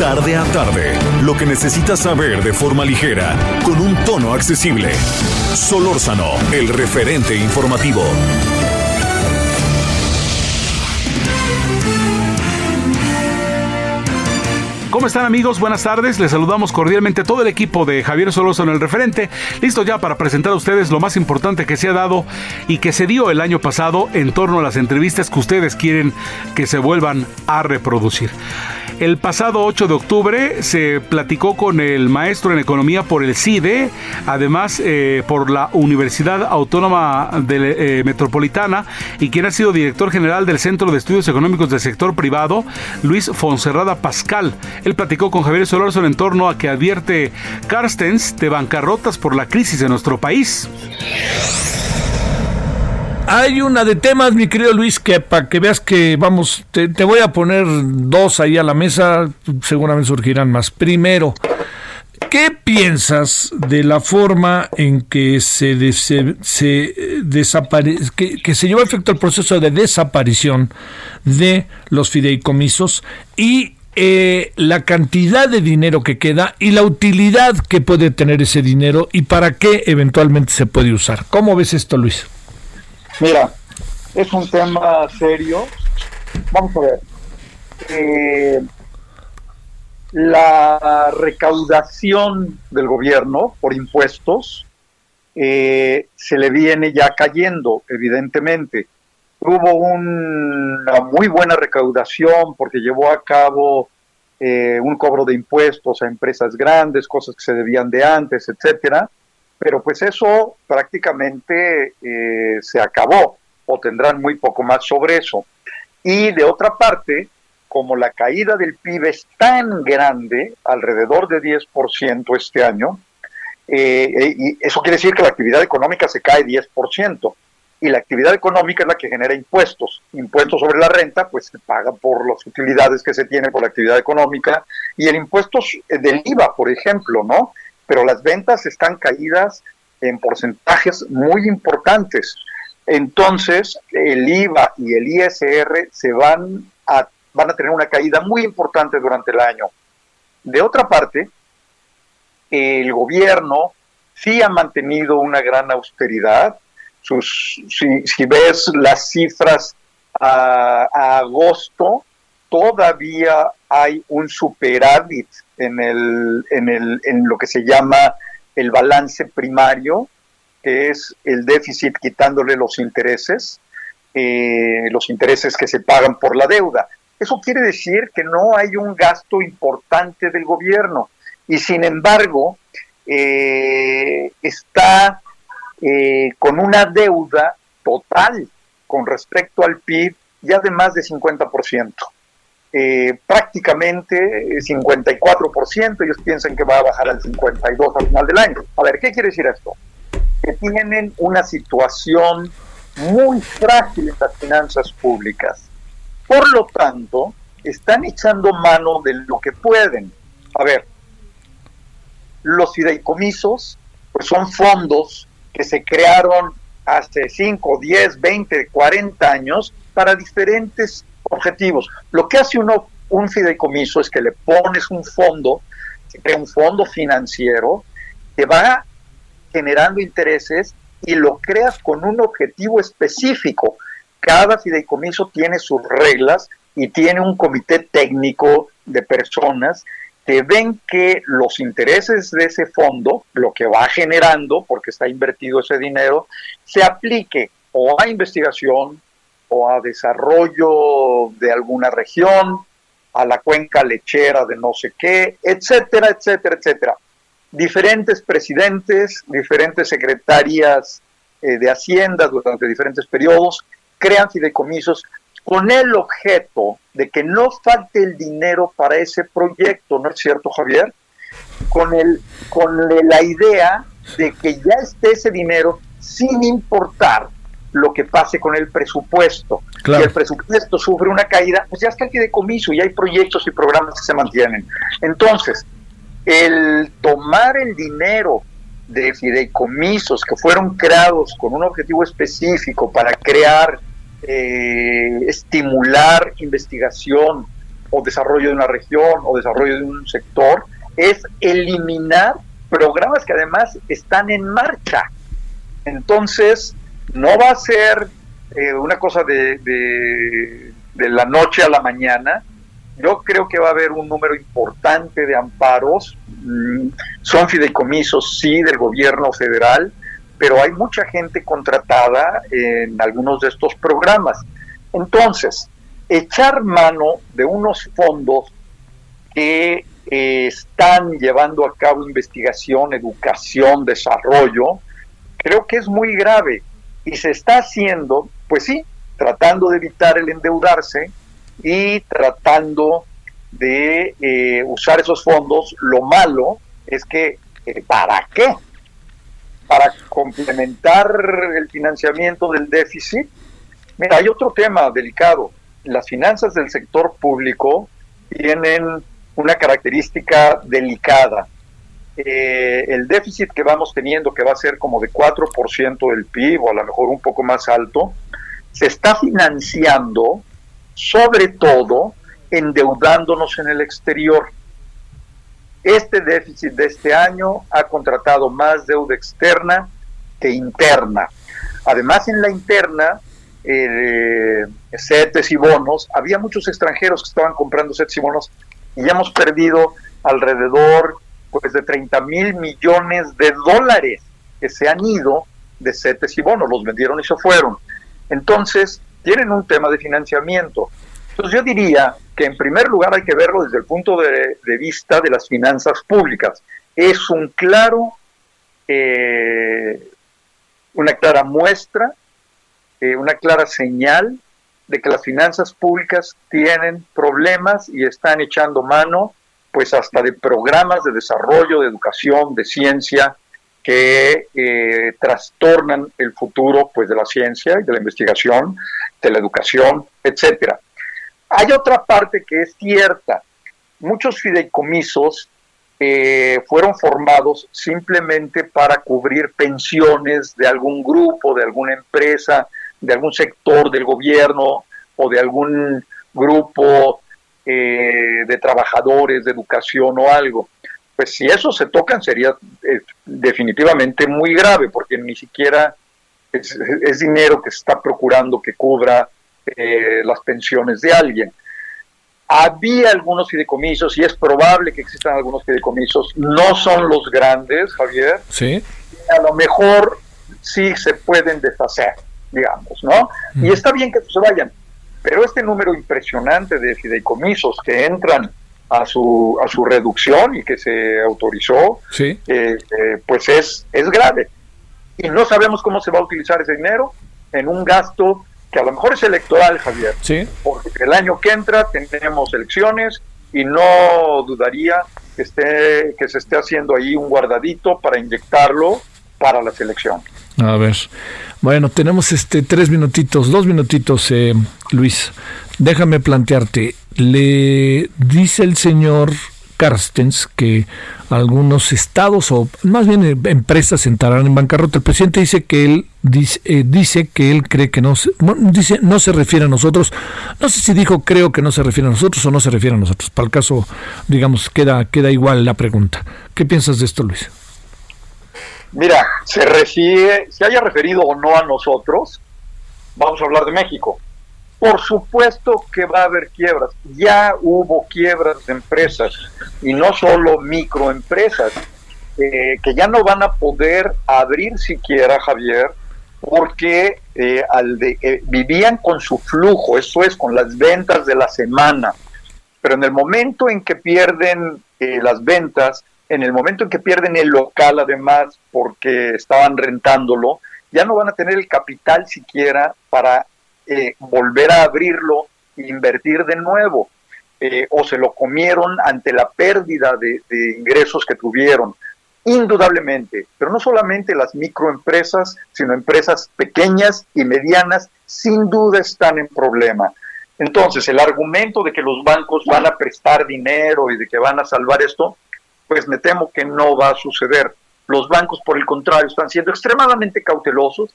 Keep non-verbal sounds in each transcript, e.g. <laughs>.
Tarde a tarde, lo que necesitas saber de forma ligera, con un tono accesible. Solórzano, el referente informativo. ¿Cómo están amigos? Buenas tardes. Les saludamos cordialmente a todo el equipo de Javier en el referente, listo ya para presentar a ustedes lo más importante que se ha dado y que se dio el año pasado en torno a las entrevistas que ustedes quieren que se vuelvan a reproducir. El pasado 8 de octubre se platicó con el maestro en economía por el CIDE, además eh, por la Universidad Autónoma de, eh, Metropolitana y quien ha sido director general del Centro de Estudios Económicos del Sector Privado, Luis Fonserrada Pascal. Él platicó con Javier Solórzano en torno a que advierte Carstens de bancarrotas por la crisis en nuestro país. Hay una de temas, mi querido Luis, que para que veas que vamos, te, voy a poner dos ahí a la mesa, seguramente surgirán más. Primero, ¿qué piensas de la forma en que se, se, que, se llevó a efecto el proceso de desaparición de los fideicomisos y eh, la cantidad de dinero que queda y la utilidad que puede tener ese dinero y para qué eventualmente se puede usar. ¿Cómo ves esto, Luis? Mira, es un tema serio. Vamos a ver. Eh, la recaudación del gobierno por impuestos eh, se le viene ya cayendo, evidentemente. Hubo una muy buena recaudación porque llevó a cabo eh, un cobro de impuestos a empresas grandes, cosas que se debían de antes, etcétera pero pues eso prácticamente eh, se acabó o tendrán muy poco más sobre eso. Y de otra parte, como la caída del PIB es tan grande, alrededor de 10% este año, eh, eh, y eso quiere decir que la actividad económica se cae 10%, y la actividad económica es la que genera impuestos. Impuestos sobre la renta, pues se paga por las utilidades que se tiene por la actividad económica, y el impuesto del IVA, por ejemplo, ¿no? Pero las ventas están caídas en porcentajes muy importantes. Entonces, el IVA y el ISR se van a, van a tener una caída muy importante durante el año. De otra parte, el gobierno sí ha mantenido una gran austeridad. Sus, si, ves las cifras a, a agosto, todavía hay un superávit en, el, en, el, en lo que se llama el balance primario, que es el déficit quitándole los intereses, eh, los intereses que se pagan por la deuda. Eso quiere decir que no hay un gasto importante del gobierno y sin embargo eh, está eh, con una deuda total con respecto al PIB ya de más de 50% eh, prácticamente 54%, ellos piensan que va a bajar al 52% al final del año. A ver, ¿qué quiere decir esto? Que tienen una situación muy frágil en las finanzas públicas. Por lo tanto, están echando mano de lo que pueden. A ver, los fideicomisos pues son fondos que se crearon hace 5, 10, 20, 40 años para diferentes objetivos. Lo que hace uno un fideicomiso es que le pones un fondo, un fondo financiero que va generando intereses y lo creas con un objetivo específico. Cada fideicomiso tiene sus reglas y tiene un comité técnico de personas que ven que los intereses de ese fondo, lo que va generando, porque está invertido ese dinero, se aplique o a investigación, o a desarrollo de alguna región, a la cuenca lechera de no sé qué, etcétera, etcétera, etcétera. Diferentes presidentes, diferentes secretarias eh, de Hacienda durante diferentes periodos crean fideicomisos con el objeto de que no falte el dinero para ese proyecto, ¿no es cierto, Javier? Con, el, con la idea de que ya esté ese dinero sin importar lo que pase con el presupuesto. Si el presupuesto sufre una caída, pues ya está el fideicomiso y hay proyectos y programas que se mantienen. Entonces, el tomar el dinero de fideicomisos que fueron creados con un objetivo específico para crear, eh, estimular investigación o desarrollo de una región o desarrollo de un sector, es eliminar programas que además están en marcha. Entonces, no va a ser eh, una cosa de, de, la noche a la mañana. Yo creo que va a haber un número importante de amparos. Mm, son fideicomisos, sí, del gobierno federal, pero hay mucha gente contratada en algunos de estos programas. Entonces, echar mano de unos fondos que eh, están llevando a cabo investigación, educación, desarrollo, creo que es muy grave y se está haciendo, pues sí, tratando de evitar el endeudarse y tratando de eh, usar esos fondos. Lo malo es que, eh, ¿para qué? Para complementar el financiamiento del déficit. Mira, hay otro tema delicado. Las finanzas del sector público tienen una característica delicada eh, el déficit que vamos teniendo, que va a ser como de 4% del PIB o a lo mejor un poco más alto, se está financiando sobre todo endeudándonos en el exterior. Este déficit de este año ha contratado más deuda externa que interna. Además, en la interna, eh, y bonos, había muchos extranjeros que estaban comprando CETES y bonos y ya hemos perdido alrededor pues de 30 mil millones de dólares que se han ido de CETES y bonos, los vendieron y se fueron. Entonces, tienen un tema de financiamiento. Entonces yo diría que en primer lugar hay que verlo desde el punto de, vista de las finanzas públicas. Es un claro, eh, una clara muestra, eh, una clara señal de que las finanzas públicas tienen problemas y están echando mano pues hasta de programas de desarrollo, de educación, de ciencia, que eh, trastornan el futuro pues de la ciencia y de la investigación, de la educación, etcétera. Hay otra parte que es cierta. Muchos fideicomisos eh, fueron formados simplemente para cubrir pensiones de algún grupo, de alguna empresa, de algún sector del gobierno o de algún grupo eh, de trabajadores, de educación o algo. Pues si eso se tocan sería eh, definitivamente muy grave, porque ni siquiera es, dinero que se está procurando que cubra eh, las pensiones de alguien. Había algunos fideicomisos y es probable que existan algunos fideicomisos, no son los grandes, Javier. Sí. A lo mejor sí se pueden deshacer, digamos, ¿no? Y está bien que se vayan, pero este número impresionante de fideicomisos que entran a su, a su reducción y que se autorizó, sí. Eh, eh, pues es, es grave. Y no sabemos cómo se va a utilizar ese dinero en un gasto que a lo mejor es electoral, Javier. Sí. Porque el año que entra tenemos elecciones y no dudaría que, esté, que se esté haciendo ahí un guardadito para inyectarlo para la selección. A ver, bueno, tenemos este tres minutitos, dos minutitos, eh, Luis. Déjame plantearte. Le dice el señor Carstens que algunos estados o más bien eh, empresas entrarán en bancarrota. El presidente dice que él dice, eh, dice que él cree que no se, dice no se refiere a nosotros. No sé si dijo creo que no se refiere a nosotros o no se refiere a nosotros. Para el caso, digamos, queda queda igual la pregunta. ¿Qué piensas de esto, Luis? Mira, se se haya referido o no a nosotros, vamos a hablar de México. Por supuesto que va a haber quiebras. Ya hubo quiebras de empresas y no solo microempresas, eh, que ya no van a poder abrir siquiera, Javier, porque eh, eh, vivían con su flujo, eso es, con las ventas de la semana. Pero en el momento en que pierden las ventas, en el momento en que pierden el local, además, porque estaban rentándolo, ya no van a tener el capital siquiera para eh, volver a abrirlo e invertir de nuevo. Eh, o se lo comieron ante la pérdida de, de ingresos que tuvieron. Indudablemente, pero no solamente las microempresas, sino empresas pequeñas y medianas, sin duda están en problema. Entonces, el argumento de que los bancos van a prestar dinero y de que van a salvar esto, pues me temo que no va a suceder. Los bancos, por el contrario, están siendo extremadamente cautelosos.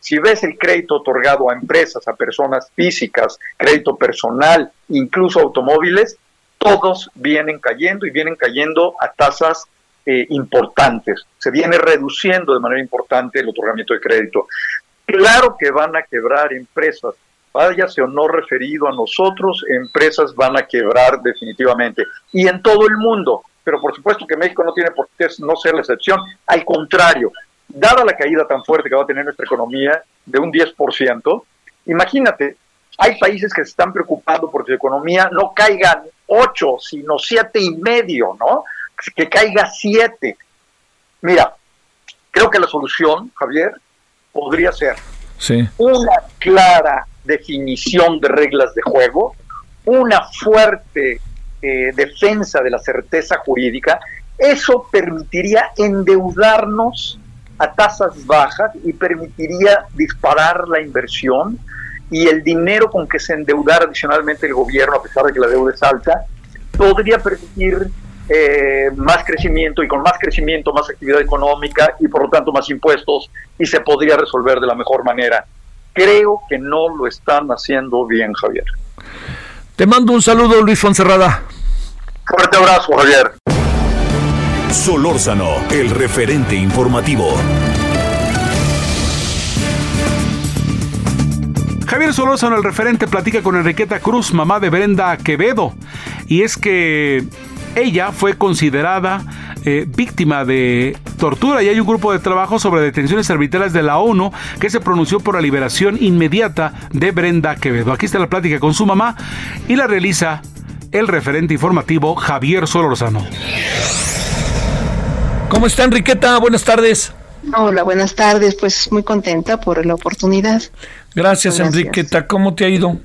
Si ves el crédito otorgado a empresas, a personas físicas, crédito personal, incluso automóviles, todos vienen cayendo y vienen cayendo a tasas eh, importantes. Se viene reduciendo de manera importante el otorgamiento de crédito. Claro que van a quebrar empresas, váyase o no referido a nosotros, empresas van a quebrar definitivamente. Y en todo el mundo, pero por supuesto que México no tiene por qué no ser la excepción. Al contrario, dada la caída tan fuerte que va a tener nuestra economía de un 10%, imagínate, hay países que se están preocupando porque su economía no caiga 8, sino siete y medio, ¿no? que caiga siete. Mira, creo que la solución, Javier, podría ser una clara definición de reglas de juego, una fuerte eh, defensa de la certeza jurídica. Eso permitiría endeudarnos a tasas bajas y permitiría disparar la inversión y el dinero con que se endeudara adicionalmente el gobierno, a pesar de que la deuda es alta, podría permitir eh, más crecimiento y con más crecimiento más actividad económica y por lo tanto más impuestos y se podría resolver de la mejor manera. Creo que no lo están haciendo bien, Javier. Te mando un saludo, Luis Fonserrada. Fuerte abrazo, Javier. Solórzano, el referente informativo. Javier Solórzano, el referente, platica con Enriqueta Cruz, mamá de Brenda Quevedo. Y es que ella fue considerada eh, víctima de tortura y hay un grupo de trabajo sobre detenciones arbitrarias de la ONU que se pronunció por la liberación inmediata de Brenda Quevedo. Aquí está la plática con su mamá y la realiza el referente informativo Javier Solorzano. ¿Cómo está Enriqueta? Buenas tardes. Hola, buenas tardes. Pues muy contenta por la oportunidad. Gracias, Enriqueta. ¿Cómo te ha ido?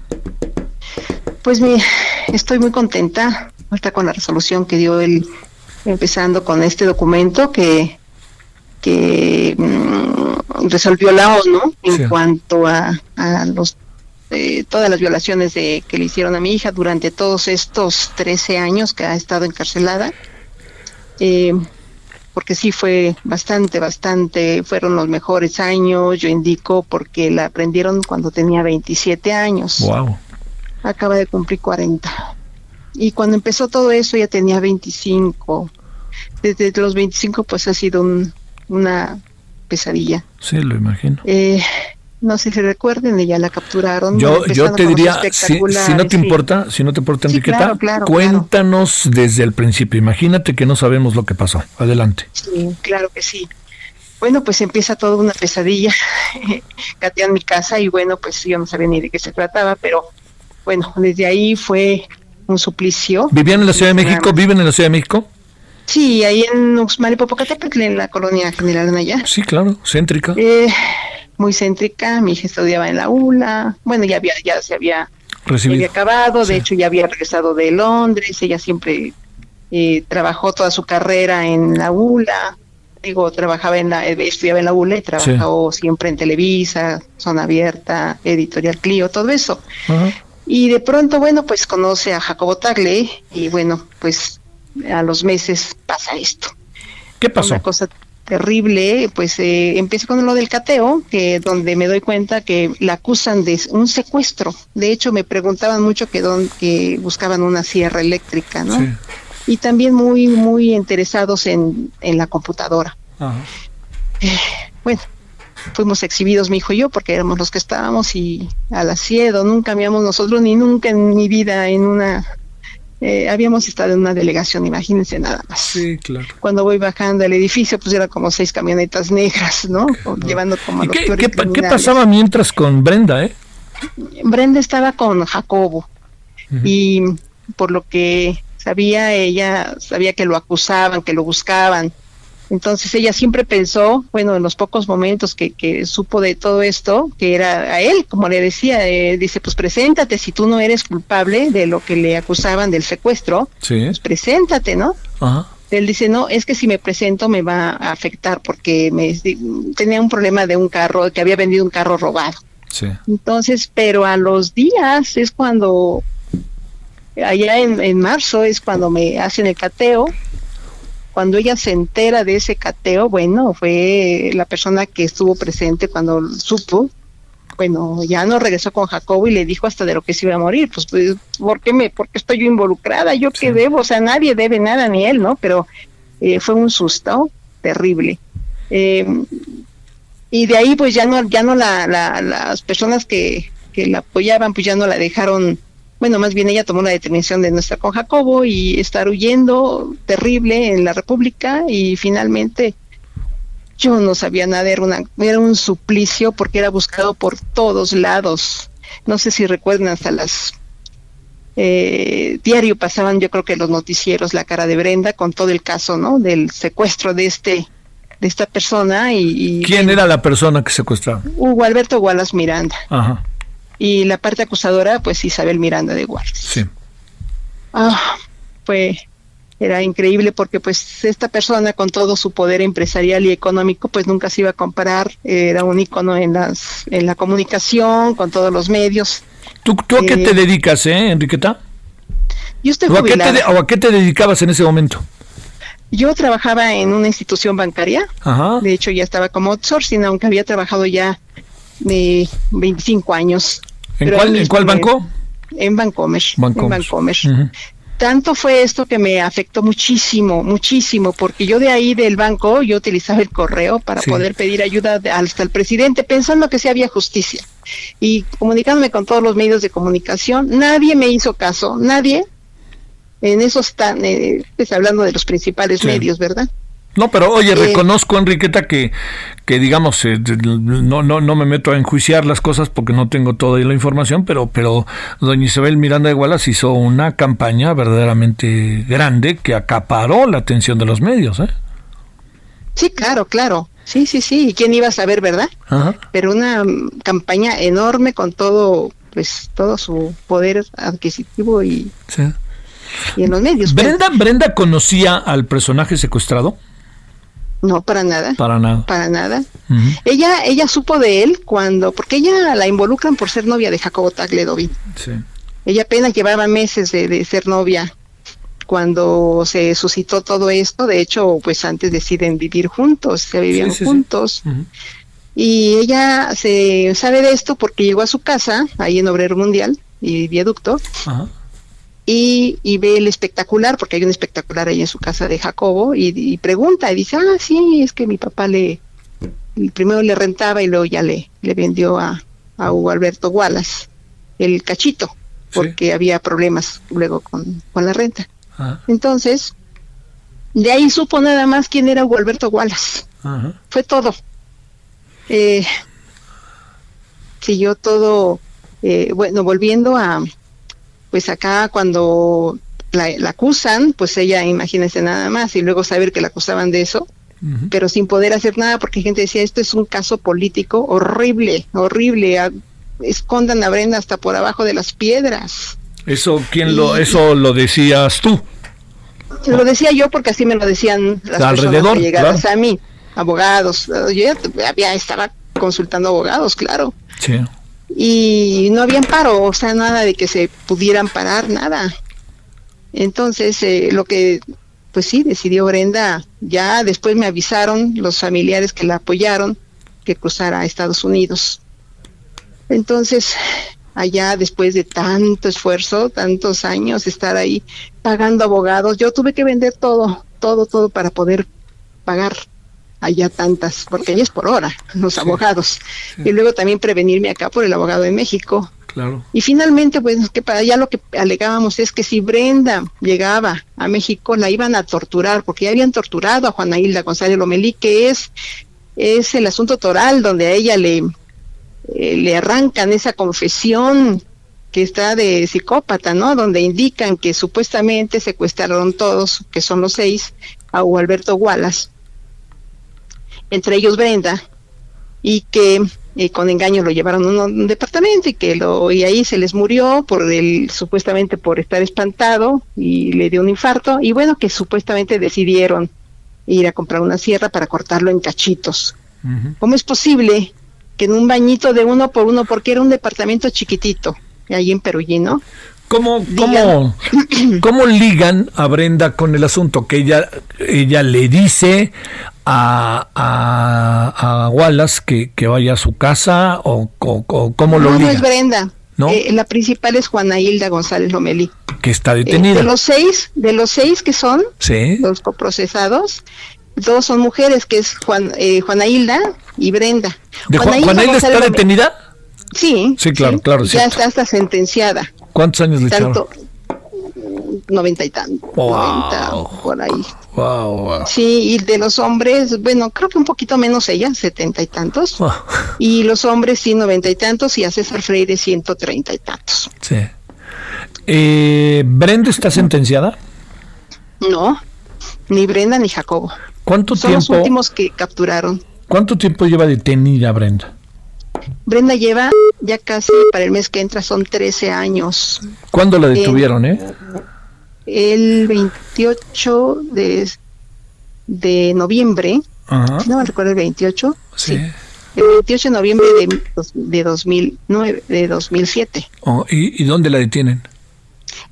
Pues mi, estoy muy contenta está con la resolución que dio él, empezando con este documento que, que mm, resolvió la ONU en cuanto a, a los eh, todas las violaciones de, que le hicieron a mi hija durante todos estos 13 años que ha estado encarcelada. Eh, porque sí fue bastante, bastante, fueron los mejores años, yo indico, porque la aprendieron cuando tenía 27 años. Wow. Acaba de cumplir 40. Y cuando empezó todo eso ya tenía 25. Desde los 25 pues ha sido una pesadilla. Sí, lo imagino. Eh, no sé si recuerden, ella la capturaron. Yo, yo te diría, si, no te importa, si no te importa, Enriqueta, cuéntanos desde el principio. Imagínate que no sabemos lo que pasó. Adelante. Sí, claro que sí. Bueno, pues empieza toda una pesadilla. <laughs> Catean mi casa y bueno, pues yo no sabía ni de qué se trataba, pero bueno, desde ahí fue un suplicio. ¿Vivían en la Ciudad de México? ¿Viven en la Ciudad de México? Sí, ahí en Uxmal y Popocatépetl, en la colonia General Anaya. Sí, claro, céntrica. Eh, muy céntrica, mi hija estudiaba en la ULA, bueno, ya había, ya se había, había acabado, de hecho ya había regresado de Londres, ella siempre eh, trabajó toda su carrera en la ULA, digo, trabajaba en la, eh, estudiaba en la ULA y trabajó siempre en Televisa, Zona Abierta, Editorial Clio, todo eso. Y de pronto, bueno, pues conoce a Jacobo Tagle y bueno, pues a los meses pasa esto. ¿Qué pasó? Una cosa terrible, pues eh, empieza con lo del cateo, que donde me doy cuenta que la acusan de un secuestro. De hecho, me preguntaban mucho que, don, que buscaban una sierra eléctrica, ¿no? Sí. Y también muy, muy interesados en, en la computadora. Ajá. Eh, bueno, fuimos exhibidos mi hijo y yo porque éramos los que estábamos y al asiedo nunca habíamos nosotros ni nunca en mi vida en una eh, habíamos estado en una delegación imagínense nada más. Sí claro. Cuando voy bajando el edificio pues era como seis camionetas negras no llevando como ¿Y qué, qué, qué, pasaba mientras con Brenda eh Brenda estaba con Jacobo. Uh -huh. y por lo que sabía ella sabía que lo acusaban que lo buscaban Entonces ella siempre pensó, bueno, en los pocos momentos que, que supo de todo esto, que era a él, como le decía, eh, dice, pues preséntate, si tú no eres culpable de lo que le acusaban del secuestro, pues preséntate, ¿no? Él dice, no, es que si me presento me va a afectar porque me tenía un problema de un carro, que había vendido un carro robado. Sí. Entonces, pero a los días es cuando, allá en, en marzo es cuando me hacen el cateo cuando ella se entera de ese cateo, bueno, fue la persona que estuvo presente cuando supo, bueno, ya no regresó con Jacobo y le dijo hasta de lo que se iba a morir, pues, pues ¿por qué me, porque estoy yo involucrada? ¿Yo qué debo? O sea, nadie debe nada, ni él, ¿no? Pero eh, fue un susto terrible. Eh, y de ahí pues ya no, ya no la, las personas que, que la apoyaban pues ya no la dejaron bueno, más bien ella tomó la determinación de no estar con Jacobo y estar huyendo terrible en la República y finalmente yo no sabía nada, era, una, era un suplicio porque era buscado por todos lados. No sé si recuerdan hasta las eh, diario pasaban yo creo que los noticieros la cara de Brenda con todo el caso, ¿no? Del secuestro de este de esta persona y, ¿Quién era la persona que secuestraba? Hugo Alberto Wallace Miranda. Ajá y la parte acusadora, pues Isabel Miranda de Guardia. Sí. Ah, fue era increíble porque pues esta persona con todo su poder empresarial y económico pues nunca se iba a comparar, era un ícono en las en la comunicación, con todos los medios. ¿Tú, tú a qué te eh, dedicas, eh, Enriqueta? Yo estoy ¿O a, qué te, ¿O a qué te dedicabas en ese momento? Yo trabajaba en una institución bancaria, Ajá. de hecho ya estaba como outsourcing, aunque había trabajado ya de 25 años ¿En, cuál, ¿en cuál banco? En Bancomer. En Bancomer. Tanto fue esto que me afectó muchísimo, muchísimo, porque yo de ahí del banco, yo utilizaba el correo para poder pedir ayuda hasta el presidente, pensando que sí había justicia. Y comunicándome con todos los medios de comunicación, nadie me hizo caso, nadie, en esos tan, eh, pues hablando de los principales medios, ¿verdad? No, pero oye, reconozco, Enriqueta, que, que digamos, eh, no, no, no me meto a enjuiciar las cosas porque no tengo toda la información, pero, pero doña Isabel Miranda de Wallace hizo una campaña verdaderamente grande que acaparó la atención de los medios, ¿eh? Sí, claro, claro. Sí, sí, sí. ¿Y quién iba a saber, verdad? Pero una campaña enorme con todo, pues, todo su poder adquisitivo y, y en los medios. ¿Brenda, ¿Brenda conocía al personaje secuestrado? No, para nada. Para nada. Para nada. Ella ella supo de él cuando, porque ella la involucran por ser novia de Jacobo Tagledovin. Sí. Ella apenas llevaba meses de, ser novia cuando se suscitó todo esto. De hecho, pues antes deciden vivir juntos, se vivían juntos. Y ella se sabe de esto porque llegó a su casa, ahí en Obrero Mundial y Viaducto. Ajá y, ve el espectacular, porque hay un espectacular ahí en su casa de Jacobo, y, pregunta, y dice, ah, sí, es que mi papá le, primero le rentaba y luego ya le, le vendió a, a Hugo Alberto Wallace el cachito, porque había problemas luego con, la renta. Entonces, de ahí supo nada más quién era Hugo Alberto Wallace. Fue todo. Eh, siguió todo, eh, bueno, volviendo a, pues acá cuando la, acusan, pues ella imagínese nada más y luego saber que la acusaban de eso, pero sin poder hacer nada porque gente decía, esto es un caso político horrible, horrible, escondan a Brenda hasta por abajo de las piedras. Eso, ¿quién lo, eso lo decías tú? Lo decía yo porque así me lo decían las Alrededor, personas que a mí, abogados, yo ya, ya estaba consultando abogados, claro. Sí y no había paro, o sea, nada de que se pudieran parar, nada. Entonces, eh, lo que, pues sí, decidió Brenda, ya después me avisaron los familiares que la apoyaron que cruzara a Estados Unidos. Entonces, allá después de tanto esfuerzo, tantos años, estar ahí pagando abogados, yo tuve que vender todo, todo, todo para poder pagar allá tantas, porque allá es por hora, los abogados. Y luego también prevenirme acá por el abogado de México. Claro. Y finalmente, pues que para allá lo que alegábamos es que si Brenda llegaba a México, la iban a torturar, porque ya habían torturado a Juana Hilda González Lomelí, que es, es el asunto toral donde a ella le, eh, le arrancan esa confesión que está de psicópata, ¿no? Donde indican que supuestamente secuestraron todos, que son los seis, a Alberto Wallace entre ellos Brenda, y que eh, con engaño lo llevaron a un, departamento y que lo y ahí se les murió por el supuestamente por estar espantado y le dio un infarto y bueno que supuestamente decidieron ir a comprar una sierra para cortarlo en cachitos. ¿Cómo es posible que en un bañito de uno por uno, porque era un departamento chiquitito, ahí en Perullino, ¿Cómo, cómo, ¿Cómo ligan a Brenda con el asunto? Que ella, ella le dice a, a, Wallace que, que, vaya a su casa o, cómo lo liga. No es Brenda. Eh, la principal es Juana Hilda González Lomeli. Que está detenida. de los seis, de los seis que son los coprocesados, dos son mujeres, que es Juan, eh, Juana Hilda y Brenda. Juana, Hilda, está detenida? Sí. Sí, claro, claro. Ya está hasta sentenciada. ¿Cuántos años le Tanto, Noventa y tantos. Noventa, por ahí. Wow, Sí, y de los hombres, bueno, creo que un poquito menos ella, setenta y tantos. Y los hombres sí, noventa y tantos, y a César Freire ciento treinta y tantos. Sí. Eh, ¿Brenda está sentenciada? No, ni Brenda ni Jacobo. ¿Cuánto Son tiempo? los últimos que capturaron. ¿Cuánto tiempo lleva detenida Brenda? Brenda lleva ya casi para el mes que entra son 13 años. ¿Cuándo la detuvieron, eh? El 28 de, de noviembre, Ajá. no me recuerdo el 28, Sí. el 28 de noviembre de, de 2009, de 2007, Oh, ¿y, ¿Y dónde la detienen?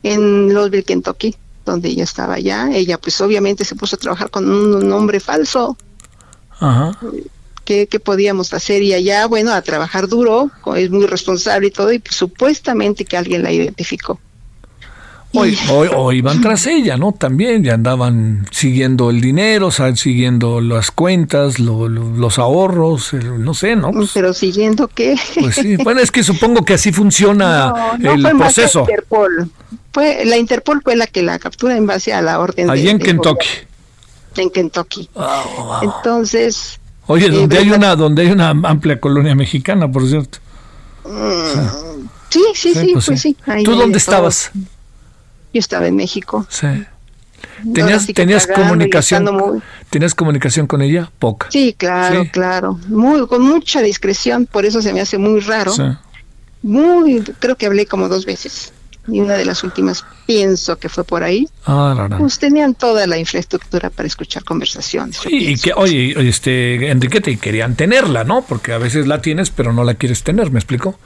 en Louisville, Kentucky, donde ella estaba allá. Ella pues obviamente se puso a trabajar con un nombre falso. Ajá. ¿Qué, qué podíamos hacer? Y allá, bueno, a trabajar duro, es muy responsable y todo, y pues, supuestamente que alguien la identificó. Hoy, hoy, o iban tras ella, ¿no? También ya andaban siguiendo el dinero, o sea, siguiendo las cuentas, lo- lo- los ahorros, el- no sé, ¿no? Pues, Pero siguiendo que... pues sí, bueno, es que supongo que así funciona <laughs> No, no el fue más proceso. la Interpol. Fue, la Interpol fue la que la captura en base a la orden Allí de- en Kentucky. gobierno, En Kentucky. Entonces, Oye, Eh, donde hay una, donde hay una amplia colonia mexicana, por cierto. sí, sí, sí, pues, sí. ahí ¿Tú dónde de todo. Yo estaba en México. Sí. ¿Tenías, sí que tenías pagando y comunicación? muy- ¿Tenías comunicación con ella? Poca. Sí, claro, Sí. claro. Muy, con mucha discreción, por eso se me hace muy raro. Sí. Muy, creo que hablé como dos veces. Y una de las últimas, pienso que fue por ahí. Ah, la. Pues tenían toda la infraestructura para escuchar conversaciones. y que, oye, oye, este, Enriqueta, y querían tenerla, ¿no? Porque a veces la tienes, pero no la quieres tener, ¿me explico?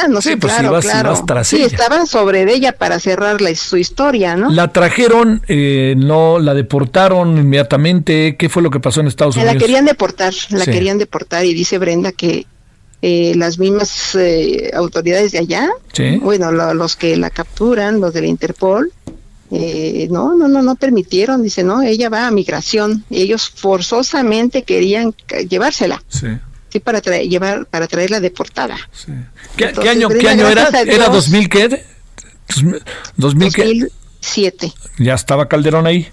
Ah, no, Sí, sí, pues, claro, claro. tras sí, ella. estaban sobre de ella para cerrar la- su historia, ¿no? La trajeron, eh, no la deportaron inmediatamente. ¿Qué fue lo que pasó en Estados la Unidos? querían deportar, la Sí. querían deportar y dice Brenda que eh, las mismas eh, autoridades de allá, Sí. bueno, lo- los que la capturan, los de la Interpol, eh, no, no, no, no permitieron, dice, no, ella va a migración, ellos forzosamente querían llevársela, Sí, para traer, llevar, para traerla deportada. sí. ¿Qué, qué Entonces, año, qué año era? a ¿Era Dios. 2000 qué? ¿2000 ¿2000 qué? 2007. Ya estaba Calderón ahí.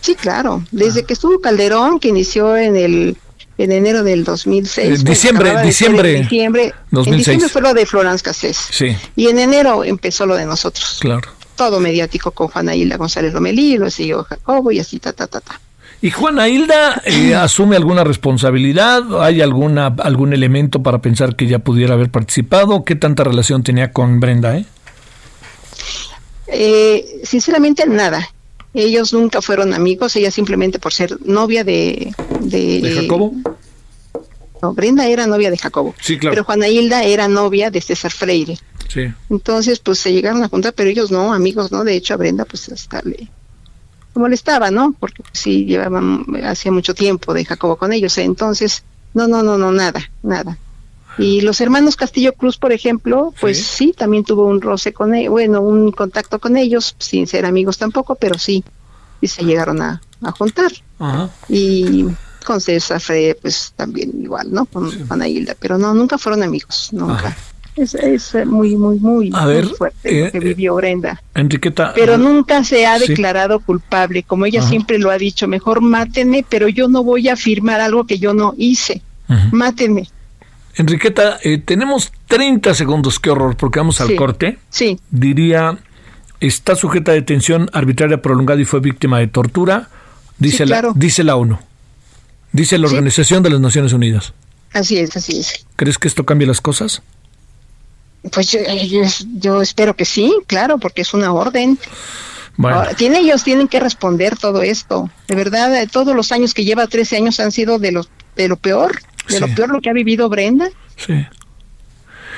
Sí, claro. Desde que estuvo Calderón, que inició en el en enero del 2006. Eh, pues, diciembre, de diciembre en diciembre, 2006. En diciembre fue lo de Florence Cassés. Sí, Y en enero empezó lo de nosotros. claro. Todo mediático con Juana Hilda González Lomelí, lo siguió Jacobo y así, ta, ta, ta, ta. ¿Y Juana Hilda eh, <clears throat> asume alguna responsabilidad? ¿Hay alguna algún elemento para pensar que ella pudiera haber participado? ¿Qué tanta relación tenía con Brenda? Eh? Eh, sinceramente, nada. Ellos nunca fueron amigos, ella simplemente por ser novia de... ¿De, ¿De Jacobo? No, Brenda era novia de Jacobo. Sí, claro. Pero Juana Hilda era novia de César Freire. Sí. Entonces, pues se llegaron a juntar, pero ellos no, amigos, ¿no? De hecho, a Brenda, pues hasta le molestaba, ¿no? Porque pues, sí llevaban, hacía mucho tiempo de Jacobo con ellos. Entonces, no, no, no, no, nada, nada. Y los hermanos Castillo Cruz, por ejemplo, pues Sí. sí, también tuvo un roce con ellos, bueno, un contacto con ellos, sin ser amigos tampoco, pero sí, y se llegaron a, a juntar. Ajá. Y con César Freire, pues también igual, ¿no? Con Juana Hilda, pero no, nunca fueron amigos, nunca. Ajá. Es, es eh, muy, muy, muy, A muy ver, fuerte eh, lo que eh, vivió Brenda. Enriqueta. Pero nunca se ha sí. declarado culpable, como ella Ajá. siempre lo ha dicho, mejor mátenme, pero yo no voy a firmar algo que yo no hice. Ujú. Mátenme. Enriqueta, eh, tenemos 30 segundos, qué horror, porque vamos al Sí. corte. Sí, Diría, está sujeta a detención arbitraria prolongada y fue víctima de tortura, dice, Sí, claro. la, dice la ONU. Dice la Organización de las Naciones Unidas. Así es, así es. ¿Crees que esto cambie las cosas? Pues yo, yo, espero que sí, claro, porque es una orden. Bueno. tiene, ellos tienen que responder todo esto. De verdad, eh, todos los años que lleva, 13 años, han sido de, los, de lo peor, de lo peor lo que ha vivido Brenda. Sí.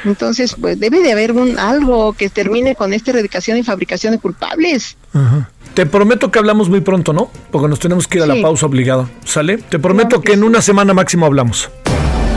Entonces, pues debe de haber un algo que termine con esta erradicación y fabricación de culpables. Te prometo que hablamos muy pronto, ¿no? Porque nos tenemos que ir a la pausa obligada. ¿Sale? Te prometo que en una semana máximo hablamos.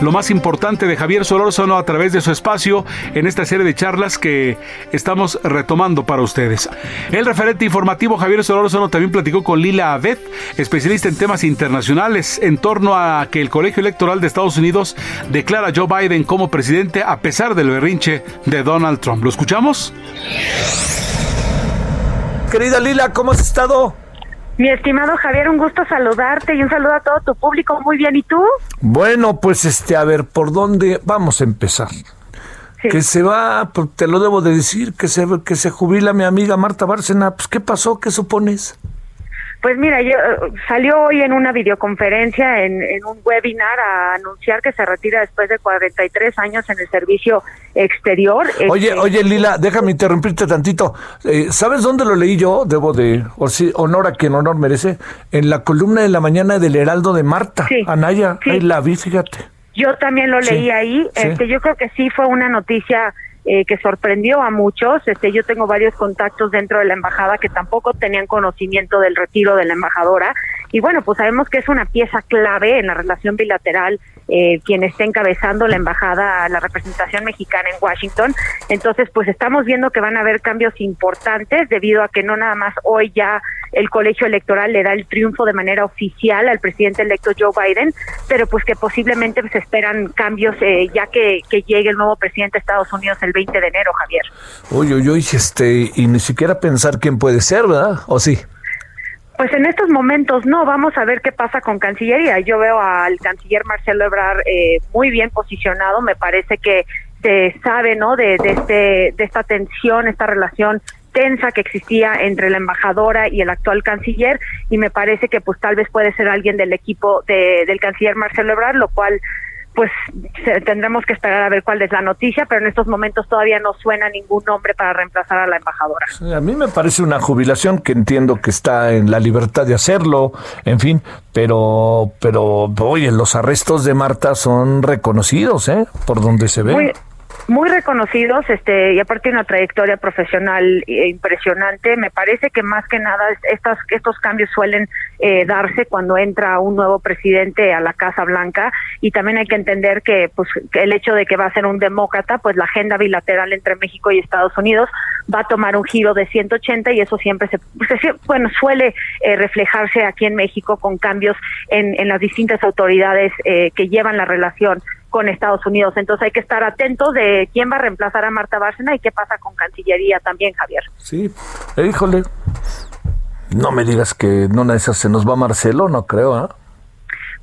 Lo más importante de Javier Solórzano a través de su espacio en esta serie de charlas que estamos retomando para ustedes. El referente informativo Javier Solórzano también platicó con Lila Abed, especialista en temas internacionales, en torno a que el Colegio Electoral de Estados Unidos declara a Joe Biden como presidente a pesar del berrinche de Donald Trump. ¿Lo escuchamos? Querida Lila, ¿cómo has estado? Mi estimado Javier, un gusto saludarte y un saludo a todo tu público. Muy bien, ¿y tú? Bueno, pues este, a ver, ¿por dónde vamos a empezar? Que se va, pues, te lo debo de decir, que se, que se jubila mi amiga Marta Bárcena. Pues, ¿qué pasó? ¿Qué supones? Pues mira, yo, salió hoy en una videoconferencia, en, un webinar, a anunciar que se retira después de 43 años en el servicio exterior. Oye, este, oye, Lila, déjame interrumpirte tantito. Eh, ¿Sabes dónde lo leí yo? Debo de honor a quien honor merece. En la columna de la mañana del Heraldo de Marta, Anaya. Ahí la vi, fíjate. Yo también lo leí ahí. Este, yo creo que sí fue una noticia eh, que sorprendió a muchos. Este, yo tengo varios contactos dentro de la embajada que tampoco tenían conocimiento del retiro de la embajadora. Y bueno, pues sabemos que es una pieza clave en la relación bilateral eh, quien esté encabezando la embajada, la representación mexicana en Washington. Entonces, pues estamos viendo que van a haber cambios importantes debido a que no nada más hoy ya el colegio electoral le da el triunfo de manera oficial al presidente electo Joe Biden, pero pues que posiblemente se esperan cambios eh, ya que, que, llegue el nuevo presidente de Estados Unidos el 20 de enero, Javier. Uy, uy, uy, este, y ni siquiera pensar quién puede ser, ¿verdad? ¿O sí? Pues en estos momentos no, vamos a ver qué pasa con Cancillería. Yo veo al canciller Marcelo Ebrard eh, muy bien posicionado, me parece que se sabe, ¿no? De, de, este, de esta tensión, esta relación tensa que existía entre la embajadora y el actual canciller y me parece que pues tal vez puede ser alguien del equipo de, del canciller Marcelo Ebrard, lo cual pues tendremos que esperar a ver cuál es la noticia, pero en estos momentos todavía no suena ningún nombre para reemplazar a la embajadora. a mí me parece una jubilación que entiendo que está en la libertad de hacerlo, en fin, pero, pero, oye, los arrestos de Marta son reconocidos, ¿eh? Por donde se ve muy reconocidos este y aparte una trayectoria profesional eh, impresionante. Me parece que más que nada estas estos cambios suelen eh, darse cuando entra un nuevo presidente a la Casa Blanca. Y también hay que entender que pues el hecho de que va a ser un demócrata pues la agenda bilateral entre México y Estados Unidos va a tomar un giro de 180 y eso siempre se, bueno suele eh, reflejarse aquí en México con cambios en, en las distintas autoridades que llevan la relación con Estados Unidos. Entonces hay que estar atentos de quién va a reemplazar a Marta Bárcena y qué pasa con Cancillería también, Javier. Sí, híjole, no me digas que no esas se nos va Marcelo, no creo, ¿ah?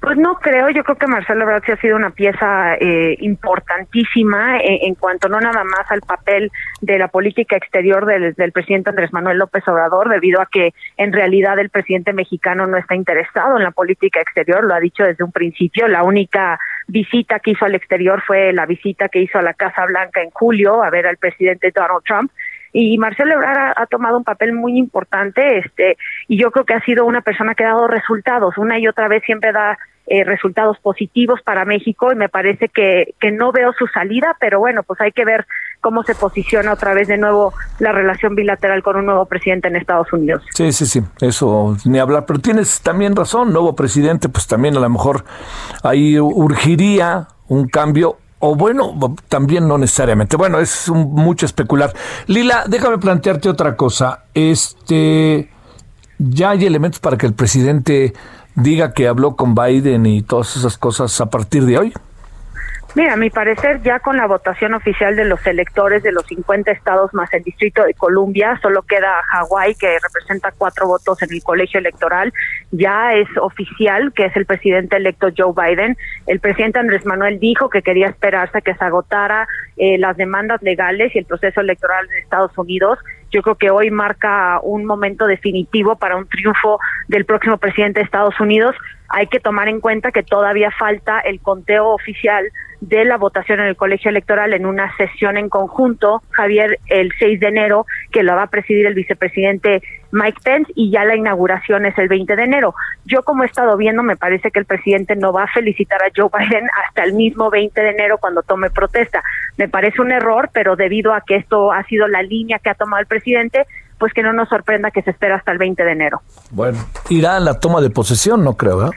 Pues no creo, yo creo que Marcelo Ebrard sí ha sido una pieza eh, importantísima en, cuanto no nada más al papel de la política exterior del, del, presidente Andrés Manuel López Obrador, debido a que en realidad el presidente mexicano no está interesado en la política exterior, lo ha dicho desde un principio, la única visita que hizo al exterior fue la visita que hizo a la Casa Blanca en julio a ver al presidente Donald Trump. Y Marcelo Ebrard ha, tomado un papel muy importante este y yo creo que ha sido una persona que ha dado resultados. Una y otra vez siempre da eh, resultados positivos para México y me parece que, que no veo su salida, pero bueno, pues hay que ver cómo se posiciona otra vez de nuevo la relación bilateral con un nuevo presidente en Estados Unidos. Sí, sí, sí, eso ni hablar, pero tienes también razón, nuevo presidente, pues también a lo mejor ahí urgiría un cambio o bueno, también no necesariamente. Bueno, es mucho especular. Lila, déjame plantearte otra cosa. Este, ya hay elementos para que el presidente diga que habló con Biden y todas esas cosas a partir de hoy? Mira, a mi parecer, ya con la votación oficial de los electores de los 50 estados más el Distrito de Columbia, solo queda Hawái, que representa cuatro votos en el colegio electoral. Ya es oficial que es el presidente electo Joe Biden. El presidente Andrés Manuel dijo que quería esperarse a que se agotara eh, las demandas legales y el proceso electoral de Estados Unidos. Yo creo que hoy marca un momento definitivo para un triunfo del próximo presidente de Estados Unidos. Hay que tomar en cuenta que todavía falta el conteo oficial de la votación en el colegio electoral en una sesión en conjunto, Javier, el 6 de enero, que la va a presidir el vicepresidente Mike Pence y ya la inauguración es el 20 de enero. Yo como he estado viendo, me parece que el presidente no va a felicitar a Joe Biden hasta el mismo 20 de enero cuando tome protesta. Me parece un error, pero debido a que esto ha sido la línea que ha tomado el presidente, pues que no nos sorprenda que se espera hasta el 20 de enero. Bueno, irá a la toma de posesión, no creo, ¿eh?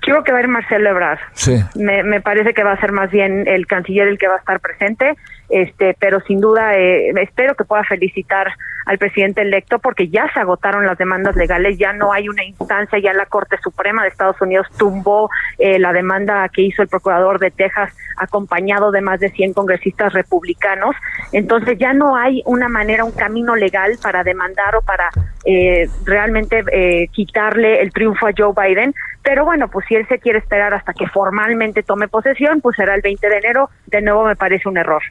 Creo que va a ir Marcelo Ebrard. Sí. Me, me, parece que va a ser más bien el canciller el que va a estar presente, este, pero sin duda eh, espero que pueda felicitar al presidente electo porque ya se agotaron las demandas legales, ya no hay una instancia, ya la Corte Suprema de Estados Unidos tumbó eh, la demanda que hizo el procurador de Texas acompañado de más de 100 congresistas republicanos, entonces ya no hay una manera, un camino legal para demandar o para eh, realmente eh, quitarle el triunfo a Joe Biden, pero bueno, pues si él se quiere esperar hasta que formalmente tome posesión, pues será el 20 de enero, de nuevo me parece un error.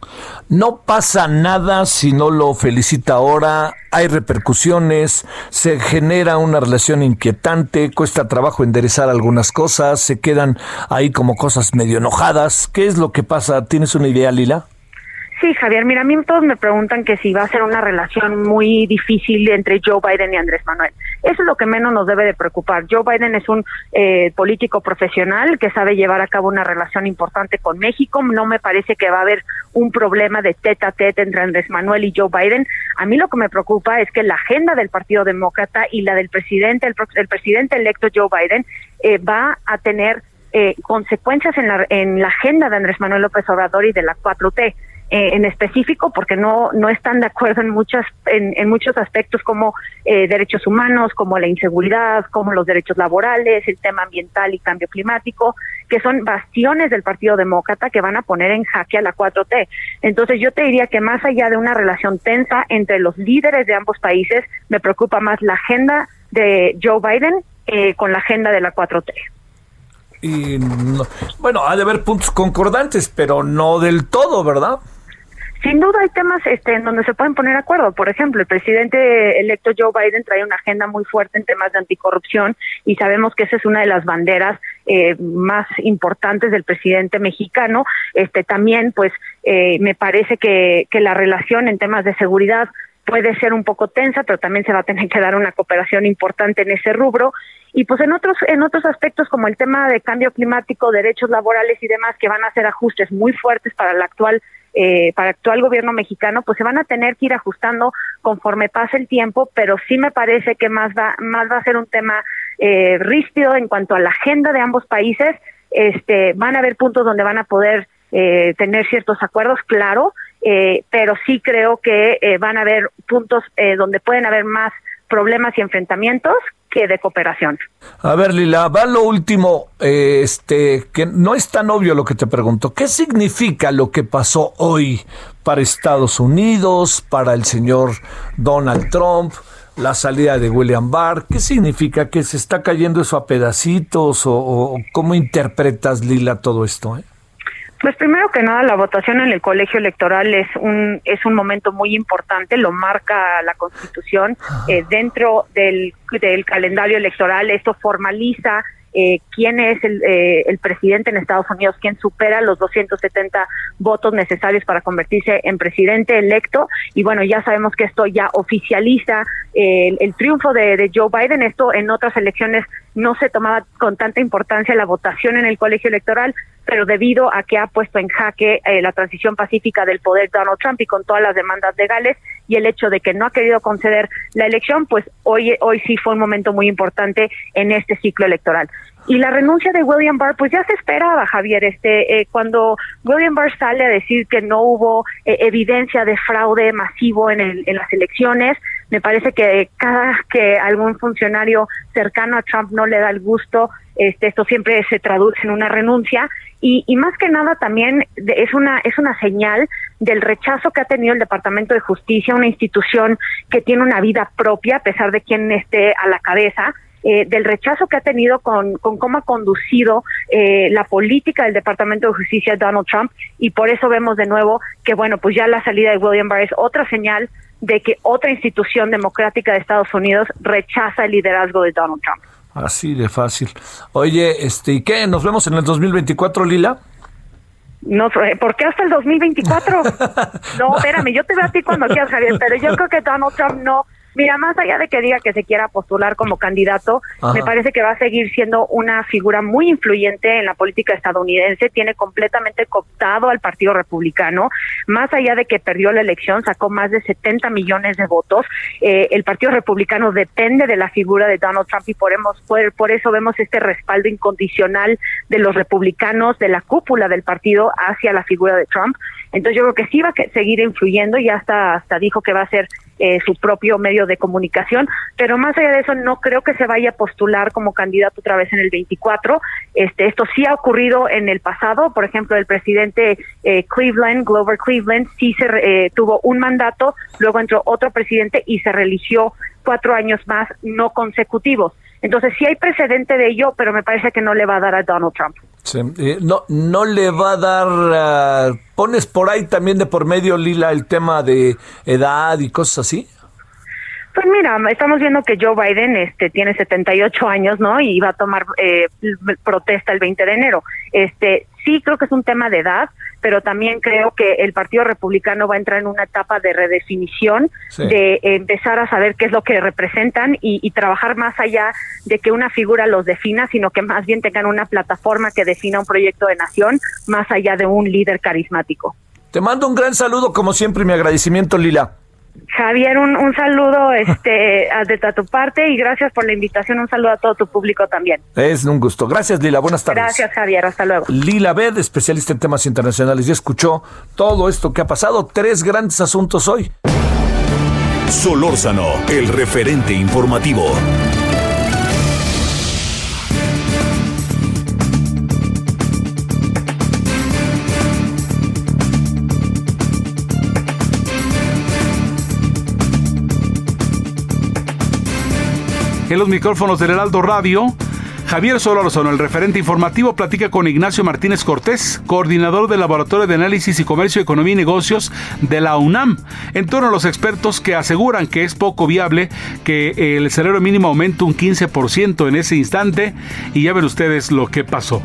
No pasa nada si no lo felicita ahora, hay repercusiones, se genera una relación inquietante, cuesta trabajo enderezar algunas cosas, se quedan ahí como cosas medio enojadas. ¿Qué es lo que pasa? ¿Tienes una idea, Lila? Sí, Javier, mira, a mí todos me preguntan que si va a ser una relación muy difícil entre Joe Biden y Andrés Manuel. Eso es lo que menos nos debe de preocupar. Joe Biden es un eh, político profesional que sabe llevar a cabo una relación importante con México. No me parece que va a haber un problema de tete a tete entre Andrés Manuel y Joe Biden. A mí lo que me preocupa es que la agenda del Partido Demócrata y la del presidente, el, presidente electo Joe Biden, eh, va a tener eh, consecuencias en la, en la agenda de Andrés Manuel López Obrador y de la 4T. Eh, en específico porque no no están de acuerdo en muchas en, en muchos aspectos como eh, derechos humanos como la inseguridad como los derechos laborales el tema ambiental y cambio climático que son bastiones del Partido Demócrata que van a poner en jaque a la 4T entonces yo te diría que más allá de una relación tensa entre los líderes de ambos países me preocupa más la agenda de Joe Biden eh, con la agenda de la 4T y bueno, ha de haber puntos concordantes, pero no del todo, ¿verdad? Sin duda hay temas este, en donde se pueden poner acuerdo. Por ejemplo, el presidente electo Joe Biden trae una agenda muy fuerte en temas de anticorrupción y sabemos que esa es una de las banderas eh, más importantes del presidente mexicano. Este, también, pues, eh, me parece que, la relación en temas de seguridad puede ser un poco tensa, pero también se va a tener que dar una cooperación importante en ese rubro. Y pues en otros, en otros aspectos como el tema de cambio climático, derechos laborales y demás, que van a hacer ajustes muy fuertes para la actual eh, para actual gobierno mexicano, pues se van a tener que ir ajustando conforme pase el tiempo, pero sí me parece que más va, más va a ser un tema eh, ríspido en cuanto a la agenda de ambos países. Este, van a haber puntos donde van a poder eh, tener ciertos acuerdos, claro, eh, pero sí creo que eh, van a haber puntos eh, donde pueden haber más problemas y enfrentamientos que de cooperación. A ver, Lila, va lo último, eh, este, que no es tan obvio lo que te pregunto. ¿Qué significa lo que pasó hoy para Estados Unidos, para el señor Donald Trump? la salida de William Barr, ¿qué significa? ¿Que se está cayendo eso a pedacitos o, o cómo interpretas, Lila, todo esto? Eh? Pues primero que nada, la votación en el colegio electoral es un es un momento muy importante, lo marca la Constitución eh, dentro del, del calendario electoral. Esto formaliza eh, quién es el, eh, el, presidente en Estados Unidos, quién supera los 270 votos necesarios para convertirse en presidente electo. Y bueno, ya sabemos que esto ya oficializa el, el, triunfo de, de, Joe Biden. Esto en otras elecciones no se tomaba con tanta importancia la votación en el colegio electoral, pero debido a que ha puesto en jaque eh, la transición pacífica del poder Donald Trump y con todas las demandas legales y el hecho de que no ha querido conceder la elección, pues hoy hoy sí fue un momento muy importante en este ciclo electoral. Y la renuncia de William Barr, pues ya se esperaba, Javier. Este, eh, cuando William Barr sale a decir que no hubo eh, evidencia de fraude masivo en, el, en las elecciones, me parece que cada que algún funcionario cercano a Trump no le da el gusto, este, esto siempre se traduce en una renuncia y, y más que nada también es una es una señal del rechazo que ha tenido el Departamento de Justicia, una institución que tiene una vida propia a pesar de quien esté a la cabeza eh, del rechazo que ha tenido con, con cómo ha conducido eh, la política del Departamento de Justicia Donald Trump y por eso vemos de nuevo que, bueno, pues ya la salida de William Barr es otra señal de que otra institución democrática de Estados Unidos rechaza el liderazgo de Donald Trump. Así de fácil. Oye, este, ¿y qué? ¿Nos vemos en el 2024, Lila? No, ¿por qué hasta el 2024? <laughs> no, espérame, yo te veo a ti cuando quieras, Javier, pero yo creo que Donald Trump no Mira, más allá de que diga que se quiera postular como candidato, me parece que va a seguir siendo una figura muy influyente en la política estadounidense, tiene completamente cooptado al Partido Republicano, más allá de que perdió la elección, sacó más de 70 millones de votos, eh, el Partido Republicano depende de la figura de Donald Trump y por, por, por eso vemos este respaldo incondicional de los republicanos, de la cúpula del partido hacia la figura de Trump. Entonces yo creo que sí va a seguir influyendo y hasta, hasta dijo que va a ser eh, su propio medio de comunicación, pero más allá de eso no creo que se vaya a postular como candidato otra vez en el 24. Este, esto sí ha ocurrido en el pasado, por ejemplo, el presidente eh, Cleveland, Glover Cleveland, sí se eh, tuvo un mandato, luego entró otro presidente y se religió cuatro años más no consecutivos. Entonces sí hay precedente de ello, pero me parece que no le va a dar a Donald Trump. Eh, no, no le va a dar. Ah, ¿Pones por ahí también de por medio, Lila, el tema de edad y cosas así? Pues mira, estamos viendo que Joe Biden este, tiene 78 años, ¿no? Y va a tomar eh, protesta el 20 de enero. Este, sí creo que es un tema de edad, pero también creo que el Partido Republicano va a entrar en una etapa de redefinición, de empezar a saber qué es lo que representan y, trabajar más allá de que una figura los defina, sino que más bien tengan una plataforma que defina un proyecto de nación, más allá de un líder carismático. Te mando un gran saludo, como siempre, y mi agradecimiento, Lila. Javier, un, un saludo <laughs> este, de tu parte y gracias por la invitación. Un saludo a todo tu público también. Es un gusto. Gracias, Lila. Buenas tardes. Gracias, Javier. Hasta luego. Lila Bed, especialista en temas internacionales. Ya escuchó todo esto que ha pasado. Tres grandes asuntos hoy. Solórzano, el referente informativo. En los micrófonos del Heraldo Radio, Javier Solórzano, el referente informativo, platica con Ignacio Martínez Cortés, coordinador del Laboratorio de Análisis y Comercio, Economía y Negocios de la UNAM, en torno a los expertos que aseguran que es poco viable que el salario mínimo aumente un 15% en ese instante. Y ya ven ustedes lo que pasó.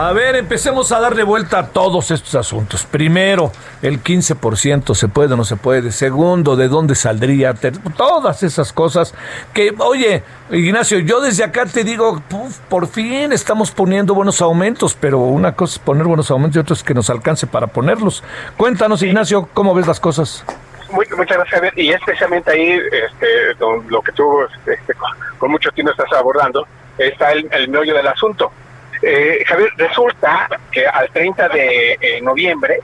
A ver, empecemos a darle vuelta a todos estos asuntos. Primero, el 15% se puede o no se puede. Segundo, de dónde saldría. Todas esas cosas que, oye, Ignacio, yo desde acá te digo, por fin estamos poniendo buenos aumentos, pero una cosa es poner buenos aumentos y otra es que nos alcance para ponerlos. Cuéntanos, Ignacio, ¿cómo ves las cosas? muchas gracias, Y especialmente ahí, este, lo que tú este, con, mucho tiempo estás abordando, está el, el meollo del asunto eh, Javier, resulta que al 30 de eh, noviembre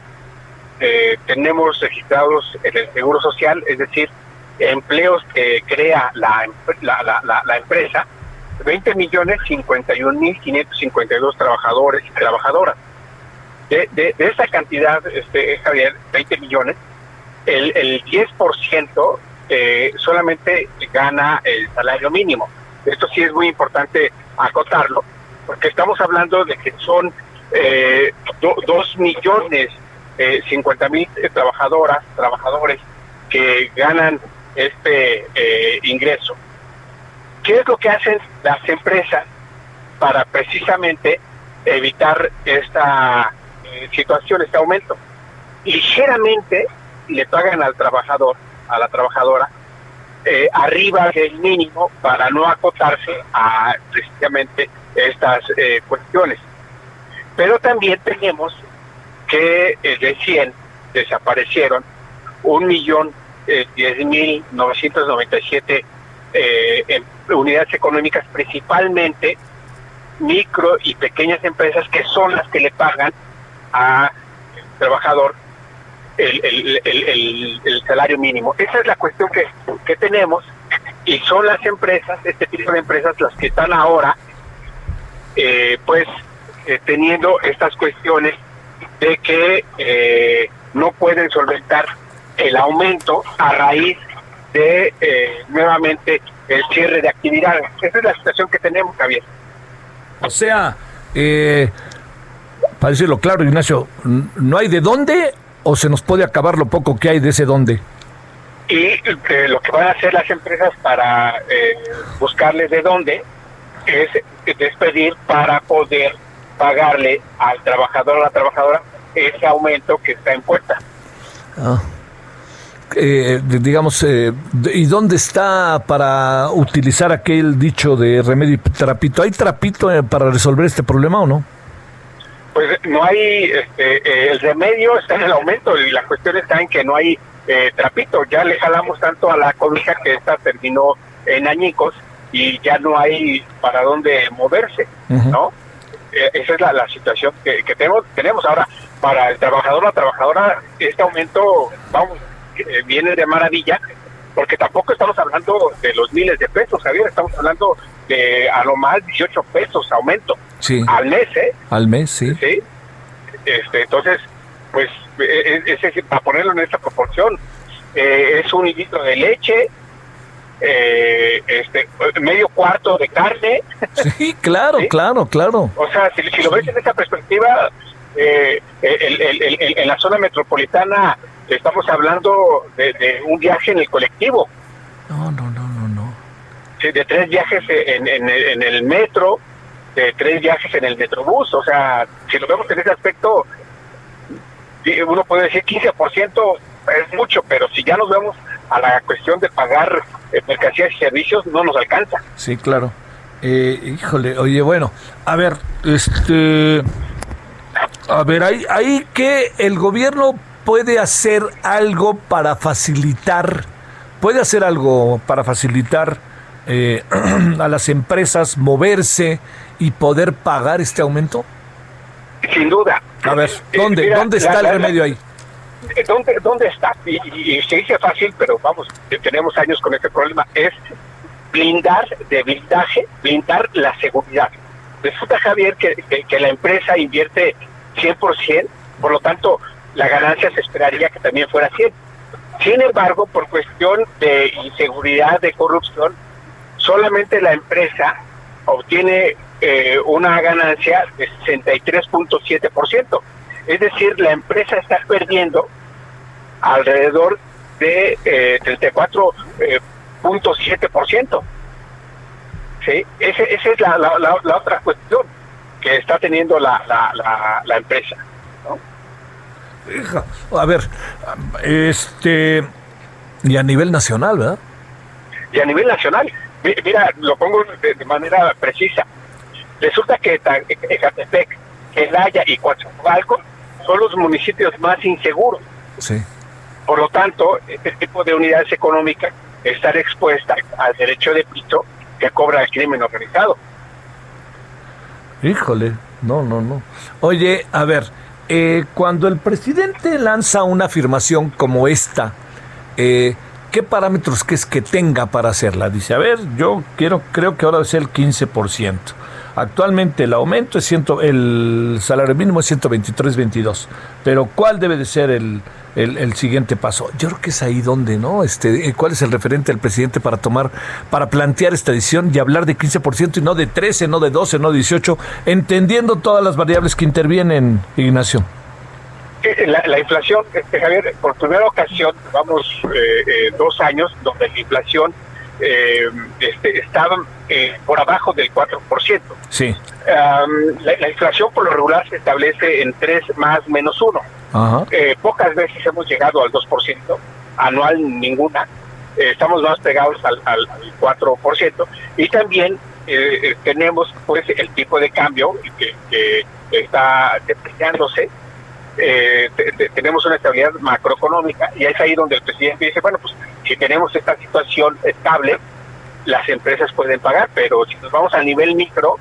eh, tenemos registrados en el Seguro Social, es decir, empleos que crea la, la, la, empresa, 20 millones 51 mil 552 trabajadores y trabajadoras. De, de, de, esa cantidad, este, Javier, 20 millones, el, el 10% eh, solamente gana el salario mínimo. Esto sí es muy importante acotarlo porque estamos hablando de que son eh, dos millones eh, cincuenta mil trabajadoras, trabajadores que ganan este eh, ingreso. ¿Qué es lo que hacen las empresas para precisamente evitar esta eh, situación, este aumento? Ligeramente le pagan al trabajador, a la trabajadora, arriba del mínimo para no acotarse a precisamente estas eh, cuestiones. Pero también tenemos que eh, recién desaparecieron un millón eh, diez mil novecientos noventa y siete unidades económicas, principalmente micro y pequeñas empresas que son las que le pagan a trabajador el, el, el, el, salario mínimo. Esa es la cuestión que, que tenemos y son las empresas, este tipo de empresas, las que están ahora, eh, pues, eh, teniendo estas cuestiones de que eh, no pueden solventar el aumento a raíz de nuevamente el cierre de actividades. Esa es la situación que tenemos, Javier. O sea, para decirlo claro, Ignacio, ¿no hay de dónde o se nos puede acabar lo poco que hay de ese dónde? y eh, lo que van a hacer las empresas para eh, buscarles de dónde es despedir para poder pagarle al trabajador o a la trabajadora ese aumento que está en puerta. Ah. Eh, digamos, ¿y dónde está para utilizar aquel dicho de remedio y trapito? ¿Hay trapito para resolver este problema o no? Pues no hay, este, el remedio está en el aumento y la cuestión está en que no hay eh, trapito. Ya le jalamos tanto a la cobija que esta terminó en añicos y ya no hay para dónde moverse, ¿no? Eh, esa es la, situación que, tenemos, tenemos ahora. Para el trabajador la trabajadora, este aumento, vamos, eh, viene de maravilla, porque tampoco estamos hablando de los miles de pesos, Javier, estamos hablando de a lo más 18 pesos aumento sí. al mes, ¿eh? Al mes, sí. Sí. Este, entonces, pues eh, es, es, para ponerlo en esta proporción, eh, es un litro de leche, eh, este, medio cuarto de carne. Sí, claro, claro, claro. O sea, si, lo ves en esta perspectiva, en la zona metropolitana estamos hablando de, un viaje en el colectivo. No, no, no, no, no. de tres viajes en, en el metro, de tres viajes en el metrobús. O sea, si lo vemos en ese aspecto, uno puede decir 15% es mucho, pero si ya nos vemos a la cuestión de pagar eh, mercancías y servicios, no nos alcanza. Sí, claro. Eh, híjole, oye, bueno, a ver, este, a ver, hay, hay que el gobierno puede hacer algo para facilitar, puede hacer algo para facilitar eh, <clears throat> a las empresas moverse y poder pagar este aumento. Sin duda. A ver, eh, ¿dónde, ¿dónde está el remedio ahí? Eh, ¿Dónde, dónde está? Y, se dice fácil, pero vamos, tenemos años con este problema, es blindar de blindaje, blindar la seguridad. Resulta, Javier, que, que, la empresa invierte 100%, por lo tanto, la ganancia se esperaría que también fuera 100. Sin embargo, por cuestión de inseguridad, de corrupción, solamente la empresa obtiene eh, una ganancia de 63.7%. Es decir, la empresa está perdiendo alrededor de eh, 34.7%. ¿Sí? esa es la, la, otra cuestión que está teniendo la, la, la empresa. A ver, este, y a nivel nacional, ¿verdad? Y a nivel nacional, mira, lo pongo de manera precisa. Resulta que Ecatepec, Celaya y Coatzacoalcos son los municipios más inseguros. Sí. Por lo tanto, este tipo de unidades económicas están expuestas al derecho de pito que cobra el crimen organizado. Híjole, no, no, no. Oye, a ver, eh, cuando el presidente lanza una afirmación como esta, eh, ¿qué parámetros que es que tenga para hacerla? Dice, a ver, yo quiero, creo que ahora ser el 15%. Actualmente el aumento es ciento, el salario mínimo es 123.22, pero ¿cuál debe de ser el, el, siguiente paso? Yo creo que es ahí donde, ¿no? Este, ¿cuál es el referente del presidente para tomar, para plantear esta decisión y hablar de 15% y no de 13, no de 12, no de 18, entendiendo todas las variables que intervienen, Ignacio? Eh, la, la inflación, este, Javier, por primera ocasión, vamos eh, eh, dos años donde la inflación eh, este, estaban eh, por abajo del 4%. Sí. la, inflación por lo regular se establece en 3 más menos 1. Eh, pocas veces hemos llegado al 2%, anual ninguna. Eh, estamos más pegados al, al, 4%. Y también tenemos pues el tipo de cambio que, que está depreciándose eh, tenemos una estabilidad macroeconómica y es ahí donde el presidente dice, bueno, pues si tenemos esta situación estable, las empresas pueden pagar, pero si nos vamos al nivel micro,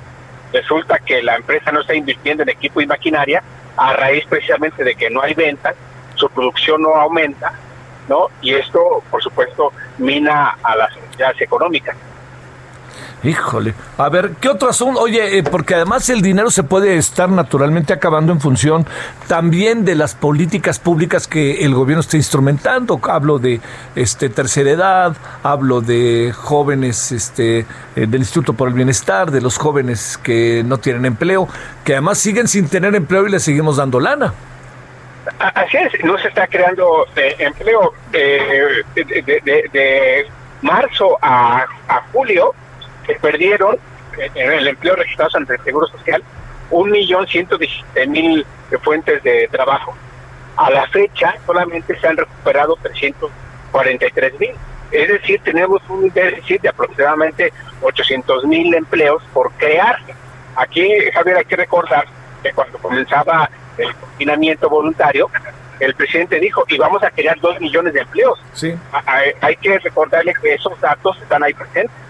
resulta que la empresa no está invirtiendo en equipo y maquinaria a raíz precisamente de que no hay ventas, su producción no aumenta, ¿no? Y esto, por supuesto, mina a las unidades económicas. Híjole, a ver, ¿qué otro asunto? Oye, eh, porque además el dinero se puede estar naturalmente acabando en función también de las políticas públicas que el gobierno está instrumentando. Hablo de este tercera edad, hablo de jóvenes este eh, del Instituto por el Bienestar, de los jóvenes que no tienen empleo, que además siguen sin tener empleo y les seguimos dando lana. Así es, no se está creando eh, empleo de, marzo a julio que perdieron en el empleo registrado ante el Seguro Social un millón ciento mil fuentes de trabajo. A la fecha solamente se han recuperado 343 mil. Es decir, tenemos un déficit de aproximadamente 800 mil empleos por crear. Aquí, Javier, hay que recordar que cuando comenzaba el confinamiento voluntario, el presidente dijo, y vamos a crear dos millones de empleos. Sí. hay que recordarle que esos datos están ahí presentes.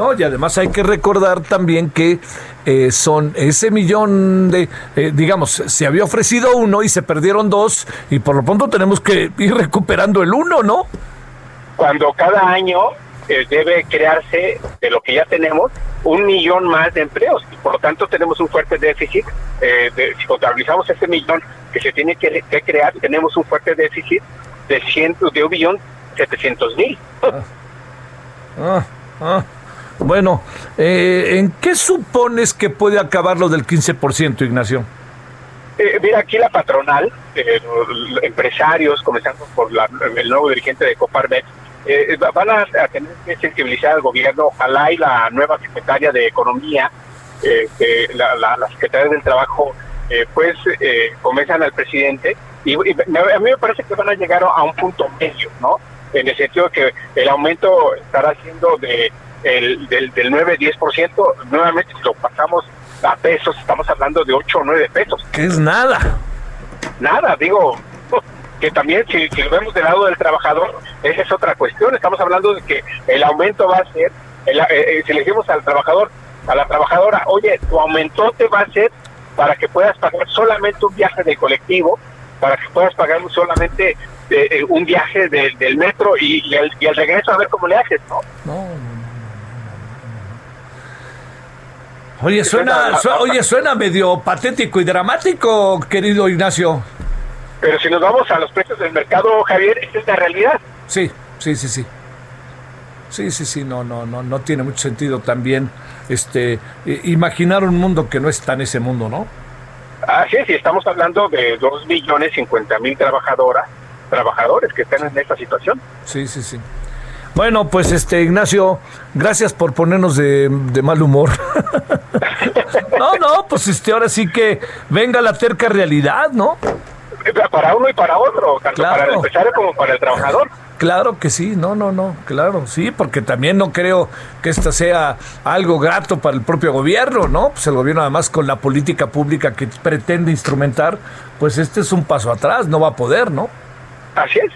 No, y además hay que recordar también que eh, son ese millón de, eh, digamos, se había ofrecido uno y se perdieron dos y por lo pronto tenemos que ir recuperando el uno, ¿no? Cuando cada año eh, debe crearse de lo que ya tenemos un millón más de empleos y por lo tanto tenemos un fuerte déficit. si contabilizamos ese millón que se tiene que, crear, tenemos un fuerte déficit de ciento, de un millón setecientos mil. ah, ah. ah. Bueno, eh, ¿en qué supones que puede acabar lo del 15%, Ignacio? Eh, mira, aquí la patronal, eh, empresarios, comenzando por el nuevo dirigente de Coparmex, eh, van a, tener que sensibilizar al gobierno, ojalá y la nueva secretaria de Economía, la, la, secretaria del Trabajo, pues comienzan al presidente y, a mí me parece que van a llegar a un punto medio, ¿no? En el sentido de que el aumento estará siendo de el, del, del 9-10%, nuevamente si lo pasamos a pesos, estamos hablando de 8 o 9 pesos. Que es nada. Nada, digo, <laughs> que también si, lo vemos del lado del trabajador, esa es otra cuestión, estamos hablando de que el aumento va a ser, eh, eh, si le decimos al trabajador, a la trabajadora, oye, tu aumento te va a ser para que puedas pagar solamente un viaje de colectivo, para que puedas pagar solamente eh, un viaje del metro y, y, el, y el regreso a ver cómo le haces, ¿no? No, no. Oye, suena, oye, suena medio patético y dramático, querido Ignacio. Pero si nos vamos a los precios del mercado, Javier, esta es la realidad. Sí, sí, sí, sí. Sí, sí, sí, no, no, no, no tiene mucho sentido también este imaginar un mundo que no está en ese mundo, ¿no? Así es, y estamos hablando de dos millones cincuenta mil trabajadoras, trabajadores que están en esta situación. Sí, sí, sí. Bueno, pues este Ignacio, gracias por ponernos de, mal humor. <laughs> no, no, pues este ahora sí que venga la terca realidad, ¿no? Para uno y para otro, tanto para el empresario como para el trabajador. Claro que sí, no, no, no, claro, sí, porque también no creo que esto sea algo grato para el propio gobierno, ¿no? Pues el gobierno además con la política pública que pretende instrumentar, pues este es un paso atrás, no va a poder, ¿no? Así es.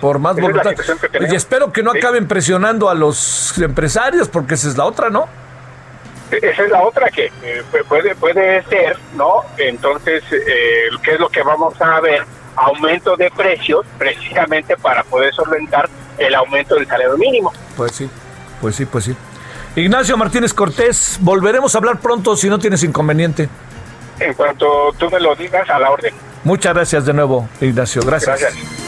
Por más voluntad. y espero que no acaben presionando a los empresarios, porque esa es la otra, ¿no? Esa es la otra que eh, puede, puede ser, ¿no? Entonces, eh, ¿qué es lo que vamos a ver? Aumento de precios, precisamente para poder solventar el aumento del salario mínimo. Pues sí, pues sí, pues sí. Ignacio Martínez Cortés, volveremos a hablar pronto si no tienes inconveniente. En cuanto tú me lo digas, a la orden. Muchas gracias de nuevo, Ignacio. Gracias. Gracias.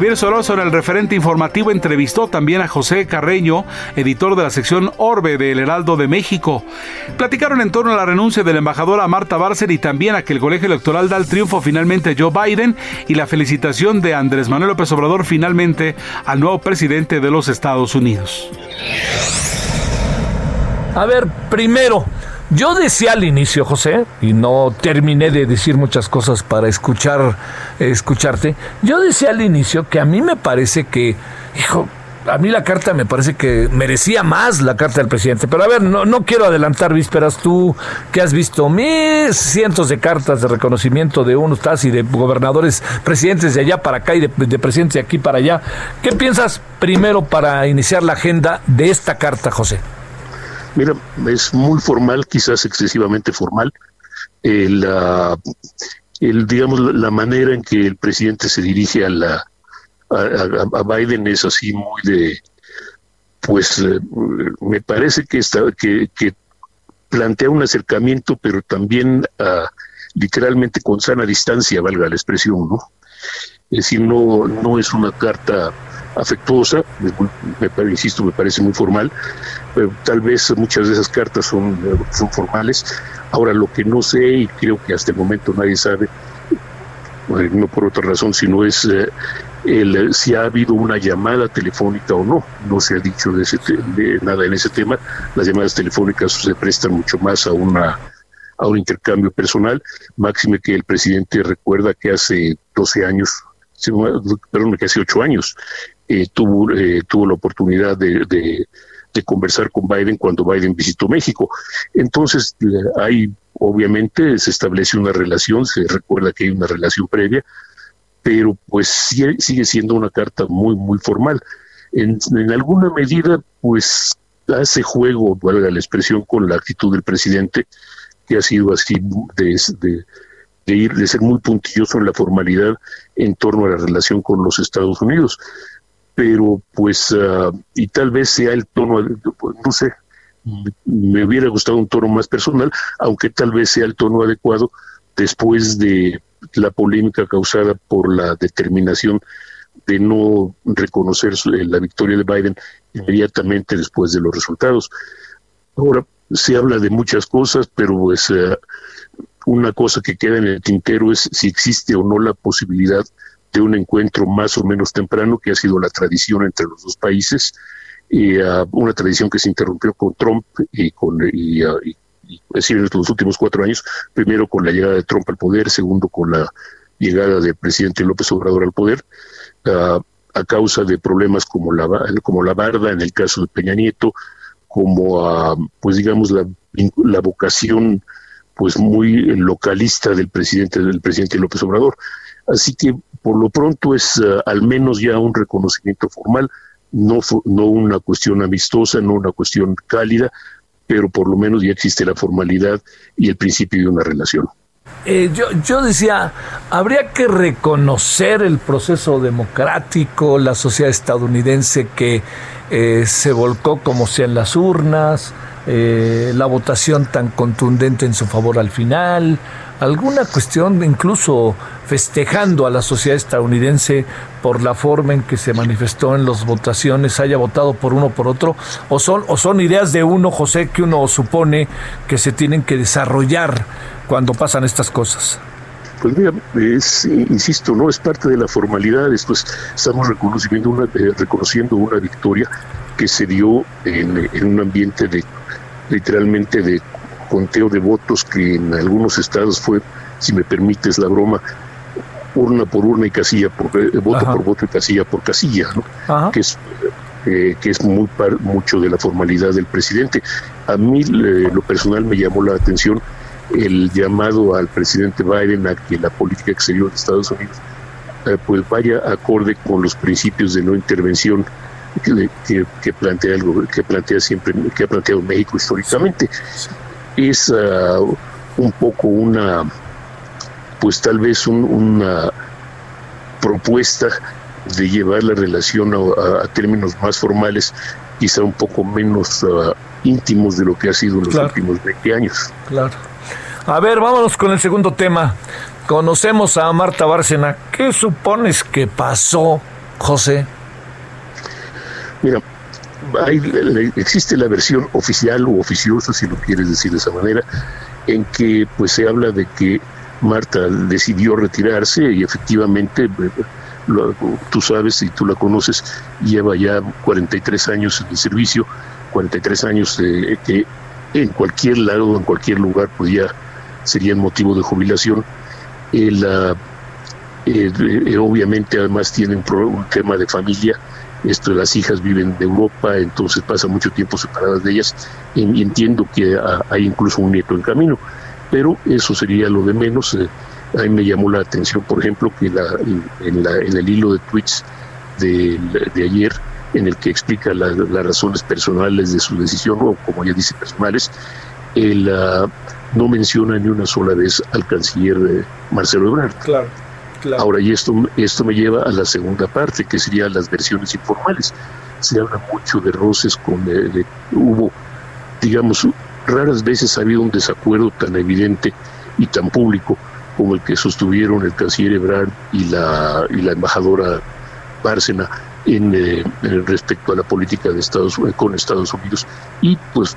Javier Soroso, en el referente informativo, entrevistó también a José Carreño, editor de la sección Orbe del Heraldo de México. Platicaron en torno a la renuncia de la embajadora Marta Barcer y también a que el colegio electoral da el triunfo finalmente a Joe Biden y la felicitación de Andrés Manuel López Obrador finalmente al nuevo presidente de los Estados Unidos. A ver, primero, yo decía al inicio, José, y no terminé de decir muchas cosas para escuchar, escucharte. Yo decía al inicio que a mí me parece que, hijo, a mí la carta me parece que merecía más la carta del presidente. Pero a ver, no, no quiero adelantar vísperas. Tú que has visto mil cientos de cartas de reconocimiento de unos estás y de gobernadores, presidentes de allá para acá y de, de presidentes de aquí para allá. ¿Qué piensas primero para iniciar la agenda de esta carta, José? Mira, es muy formal, quizás excesivamente formal. El, el, digamos, la manera en que el presidente se dirige a, la, a, Biden es así muy de, pues me parece que, está, que, que plantea un acercamiento, pero también literalmente con sana distancia, valga la expresión, ¿no? Es decir, no, no es una carta afectuosa, me, insisto, me parece muy formal, pero tal vez muchas de esas cartas son, son formales. Ahora, lo que no sé, y creo que hasta el momento nadie sabe, no por otra razón, sino es eh, el, si ha habido una llamada telefónica o no. No se ha dicho de, ese de nada en ese tema. Las llamadas telefónicas se prestan mucho más a una a un intercambio personal, máxime que el presidente recuerda que hace 12 años, perdón, que hace 8 años, eh, tuvo, eh, tuvo la oportunidad de, conversar con Biden cuando Biden visitó México. Entonces, hay, obviamente, se establece una relación, se recuerda que hay una relación previa, pero pues sigue, siendo una carta muy, muy formal. En, en alguna medida, pues hace juego, valga la expresión, con la actitud del presidente, que ha sido así de, de, ir, de ser muy puntilloso en la formalidad en torno a la relación con los Estados Unidos pero pues, ah, y tal vez sea el tono, no sé, me hubiera gustado un tono más personal, aunque tal vez sea el tono adecuado después de la polémica causada por la determinación de no reconocer la victoria de Biden inmediatamente después de los resultados. Ahora, se habla de muchas cosas, pero pues ah, una cosa que queda en el tintero es si existe o no la posibilidad de un encuentro más o menos temprano, que ha sido la tradición entre los dos países, uh, una tradición que se interrumpió con Trump y con y, uh, es decir, los últimos cuatro años, primero con la llegada de Trump al poder, segundo con la llegada del presidente López Obrador al poder, uh, a causa de problemas como la, como la barda en el caso de Peña Nieto, como pues digamos la, la vocación pues muy localista del presidente del presidente López Obrador. Así que por lo pronto es uh, al menos ya un reconocimiento formal, no, no una cuestión amistosa, no una cuestión cálida, pero por lo menos ya existe la formalidad y el principio de una relación. Eh, yo, yo decía, habría que reconocer el proceso democrático, la sociedad estadounidense que eh, se volcó como sea en las urnas, eh, la votación tan contundente en su favor al final, alguna cuestión incluso festejando a la sociedad estadounidense por la forma en que se manifestó en las votaciones, haya votado por uno o por otro, o son, o son ideas de uno, José, que uno supone que se tienen que desarrollar cuando pasan estas cosas. Pues mira, es, insisto, no es parte de la formalidad, después estamos reconociendo una, eh, reconociendo una victoria que se dio en un ambiente de literalmente de conteo de votos que en algunos estados fue, si me permites la broma, urna por urna y casilla por eh, voto por voto y casilla por casilla, ¿no? que es eh, que es muy mucho de la formalidad del presidente. A mí eh, lo personal me llamó la atención el llamado al presidente Biden a que la política exterior de Estados Unidos pues vaya acorde con los principios de no intervención que, que, plantea el, que plantea siempre que ha planteado México históricamente es uh, un poco una, pues tal vez una propuesta de llevar la relación a, términos más formales, quizá un poco menos ah, íntimos de lo que ha sido en los últimos 20 años. Claro. A ver, vámonos con el segundo tema. Conocemos a Marta Bárcena. ¿Qué supones que pasó, José? Mira, existe la versión oficial o oficiosa, si lo quieres decir de esa manera, en que pues se habla de que Marta decidió retirarse y efectivamente, tú sabes y tú la conoces, lleva ya 43 años en el servicio, 43 años que en cualquier lado, en cualquier lugar, pues ya serían motivo de jubilación. Eh, eh, obviamente además tienen un tema de familia, esto las hijas viven de Europa, entonces pasa mucho tiempo separadas de ellas y entiendo que hay incluso un nieto en camino, pero eso sería lo de menos. Eh, a mí me llamó la atención, por ejemplo, que la, en, la, en el hilo de tweets de, ayer, en el que explica las razones personales de su decisión, o como ya dice, personales, él no menciona ni una sola vez al canciller eh, Marcelo Ebrard. Claro. Ahora, y esto, esto me lleva a la segunda parte, que serían las versiones informales. Se habla mucho de roces con... Eh, hubo, digamos, raras veces ha habido un desacuerdo tan evidente y tan público como el que sostuvieron el canciller Ebrard y la, y la embajadora Bárcena en, eh, respecto a la política de Estados con Estados Unidos y pues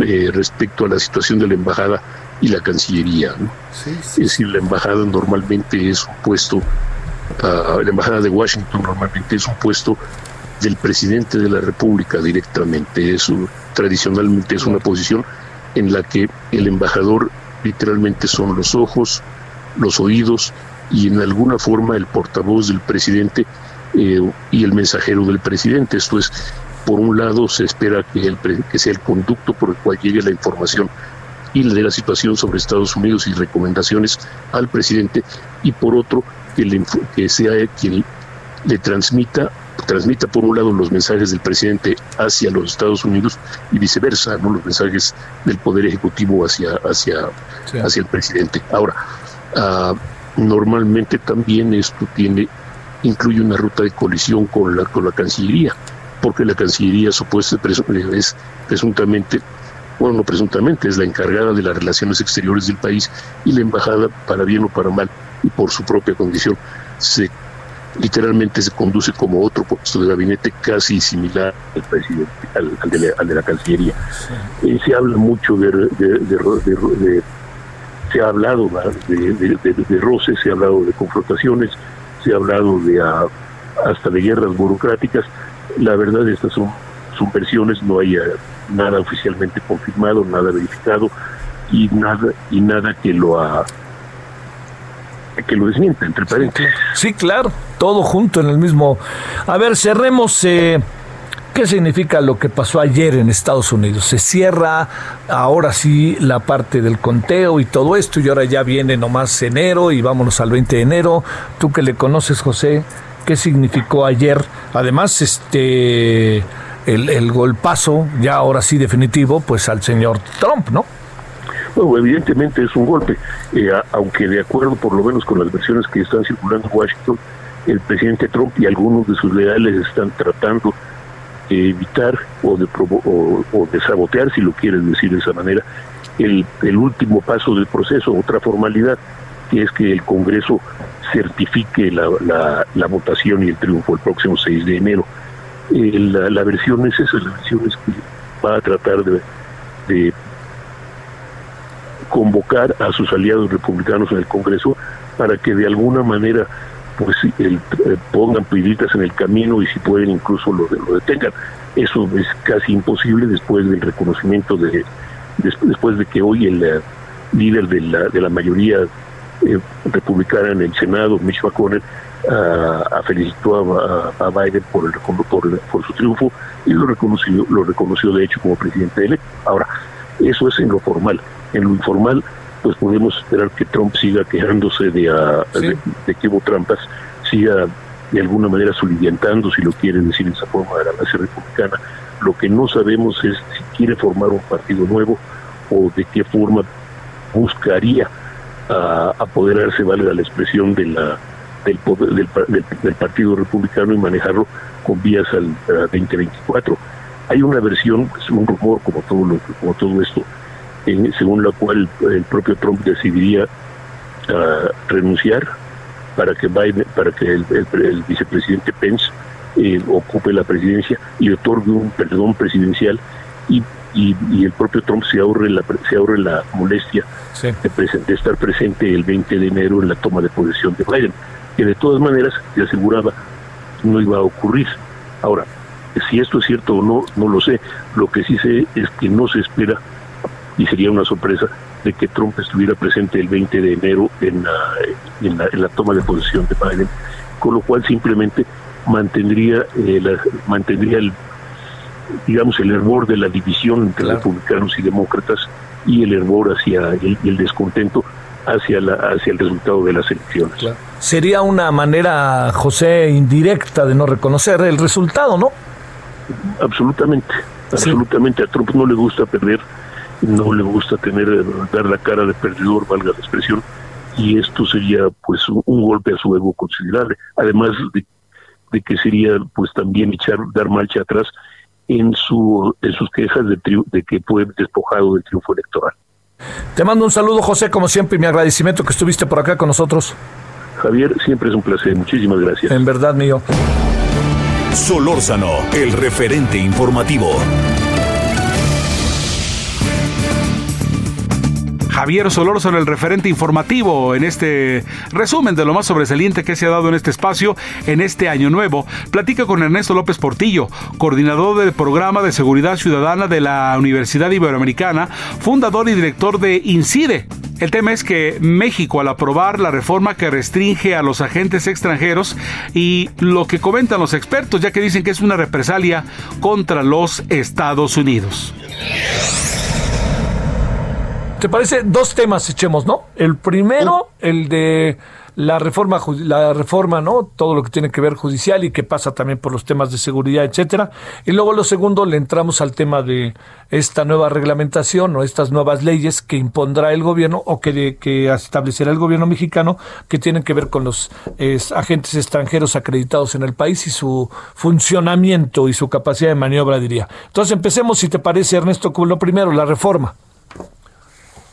eh, respecto a la situación de la embajada y la Cancillería. Es decir, la embajada normalmente es un puesto, uh, la embajada de Washington normalmente es un puesto del presidente de la República directamente. Es tradicionalmente es una posición en la que el embajador literalmente son los ojos, los oídos y en alguna forma el portavoz del presidente eh, y el mensajero del presidente. Esto es, por un lado, se espera que, el, que sea el conducto por el cual llegue la información y de la situación sobre Estados Unidos y recomendaciones al presidente y por otro que, que sea quien le transmita transmita por un lado los mensajes del presidente hacia los Estados Unidos y viceversa, no los mensajes del poder ejecutivo hacia hacia hacia el presidente. Ahora, uh, normalmente también esto tiene incluye una ruta de colisión con la con la Cancillería, porque la Cancillería supuesta es presuntamente bueno, no presuntamente, es la encargada de las relaciones exteriores del país y la embajada, para bien o para mal, y por su propia condición, se literalmente se conduce como otro puesto de gabinete casi similar al presidente, al, de, la, Cancillería. Eh, se habla mucho de, de, se ha hablado de, roces, se ha hablado de confrontaciones, se ha hablado de hasta de guerras burocráticas. La verdad, estas son, son versiones, no hay nada oficialmente confirmado, nada verificado y nada y nada que lo ha que lo desmienta, entre paréntesis. Sí, claro, todo junto en el mismo. A ver, cerremos. Eh, ¿Qué significa lo que pasó ayer en Estados Unidos? Se cierra ahora sí la parte del conteo y todo esto, y ahora ya viene nomás enero y vámonos al 20 de enero. Tú que le conoces, José, ¿qué significó ayer? Además, este el, golpazo, ya ahora sí definitivo, pues al señor Trump, ¿no? Bueno, evidentemente es un golpe, eh, aunque de acuerdo por lo menos con las versiones que están circulando en Washington, el presidente Trump y algunos de sus leales están tratando de evitar o de, o, de sabotear, si lo quieres decir de esa manera, el, último paso del proceso, otra formalidad, es que el Congreso certifique la, la, votación y el triunfo el próximo 6 de enero. Eh, la, versión es esa, la versión es que va a tratar de, convocar a sus aliados republicanos en el Congreso para que de alguna manera pues eh, pongan piedritas en el camino y si pueden incluso lo, lo detengan. Eso es casi imposible después del reconocimiento de después de que hoy el eh, líder de la, de la mayoría republicana en el Senado, Mitch McConnell, a, felicitó a, Biden por, el, por, por su triunfo y lo reconoció, lo reconoció de hecho como presidente electo. Ahora, eso es en lo formal. En lo informal, pues podemos esperar que Trump siga quejándose de, de, que hubo trampas, siga de alguna manera soliviantando, si lo quiere decir en esa forma, de la base republicana. Lo que no sabemos es si quiere formar un partido nuevo o de qué forma buscaría a apoderarse, valga la expresión, de la, del, poder, del, Partido Republicano y manejarlo con vías al 2024. Hay una versión, es un rumor como todo, lo, como todo esto, según la cual el propio Trump decidiría uh, renunciar para que Biden, para que el, el, vicepresidente Pence eh, ocupe la presidencia y otorgue un perdón presidencial y, y, el propio Trump se ahorre la se ahorre la molestia de, estar presente el 20 de enero en la toma de posesión de Biden, que de todas maneras se aseguraba no iba a ocurrir. Ahora, si esto es cierto o no, no lo sé. Lo que sí sé es que no se espera, y sería una sorpresa, de que Trump estuviera presente el 20 de enero en la, en la, toma de posesión de Biden, con lo cual simplemente mantendría, eh, la, mantendría el, digamos, el hervor de la división entre republicanos y demócratas y el hervor hacia el, el descontento hacia, la, hacia el resultado de las elecciones. Sería una manera, José, indirecta de no reconocer el resultado, ¿no? Absolutamente, absolutamente. A Trump no le gusta perder, no le gusta tener, dar la cara de perdedor, valga la expresión, y esto sería pues un, golpe a su ego considerable. Además de, de que sería pues también echar, dar marcha atrás en, su, en sus quejas de, de que fue despojado del triunfo electoral. Te mando un saludo, José, como siempre, y mi agradecimiento que estuviste por acá con nosotros. Javier, siempre es un placer. Muchísimas gracias. En verdad, mío. Solórzano, el referente informativo. Javier Solórzano, el referente informativo en este resumen de lo más sobresaliente que se ha dado en este espacio en este año nuevo. Platica con Ernesto López Portillo, coordinador del programa de seguridad ciudadana de la Universidad Iberoamericana, fundador y director de INCIDE. El tema es que México, al aprobar la reforma que restringe a los agentes extranjeros y lo que comentan los expertos, ya que dicen que es una represalia contra los Estados Unidos. ¿Te parece? Dos temas echemos, ¿no? El primero, el de la reforma, la reforma, ¿no? Todo lo que tiene que ver judicial y que pasa también por los temas de seguridad, etcétera. Y luego lo segundo, le entramos al tema de esta nueva reglamentación o estas nuevas leyes que impondrá el gobierno o que, que establecerá el gobierno mexicano que tienen que ver con los agentes extranjeros acreditados en el país y su funcionamiento y su capacidad de maniobra, diría. Entonces empecemos, si te parece, Ernesto, con lo primero, la reforma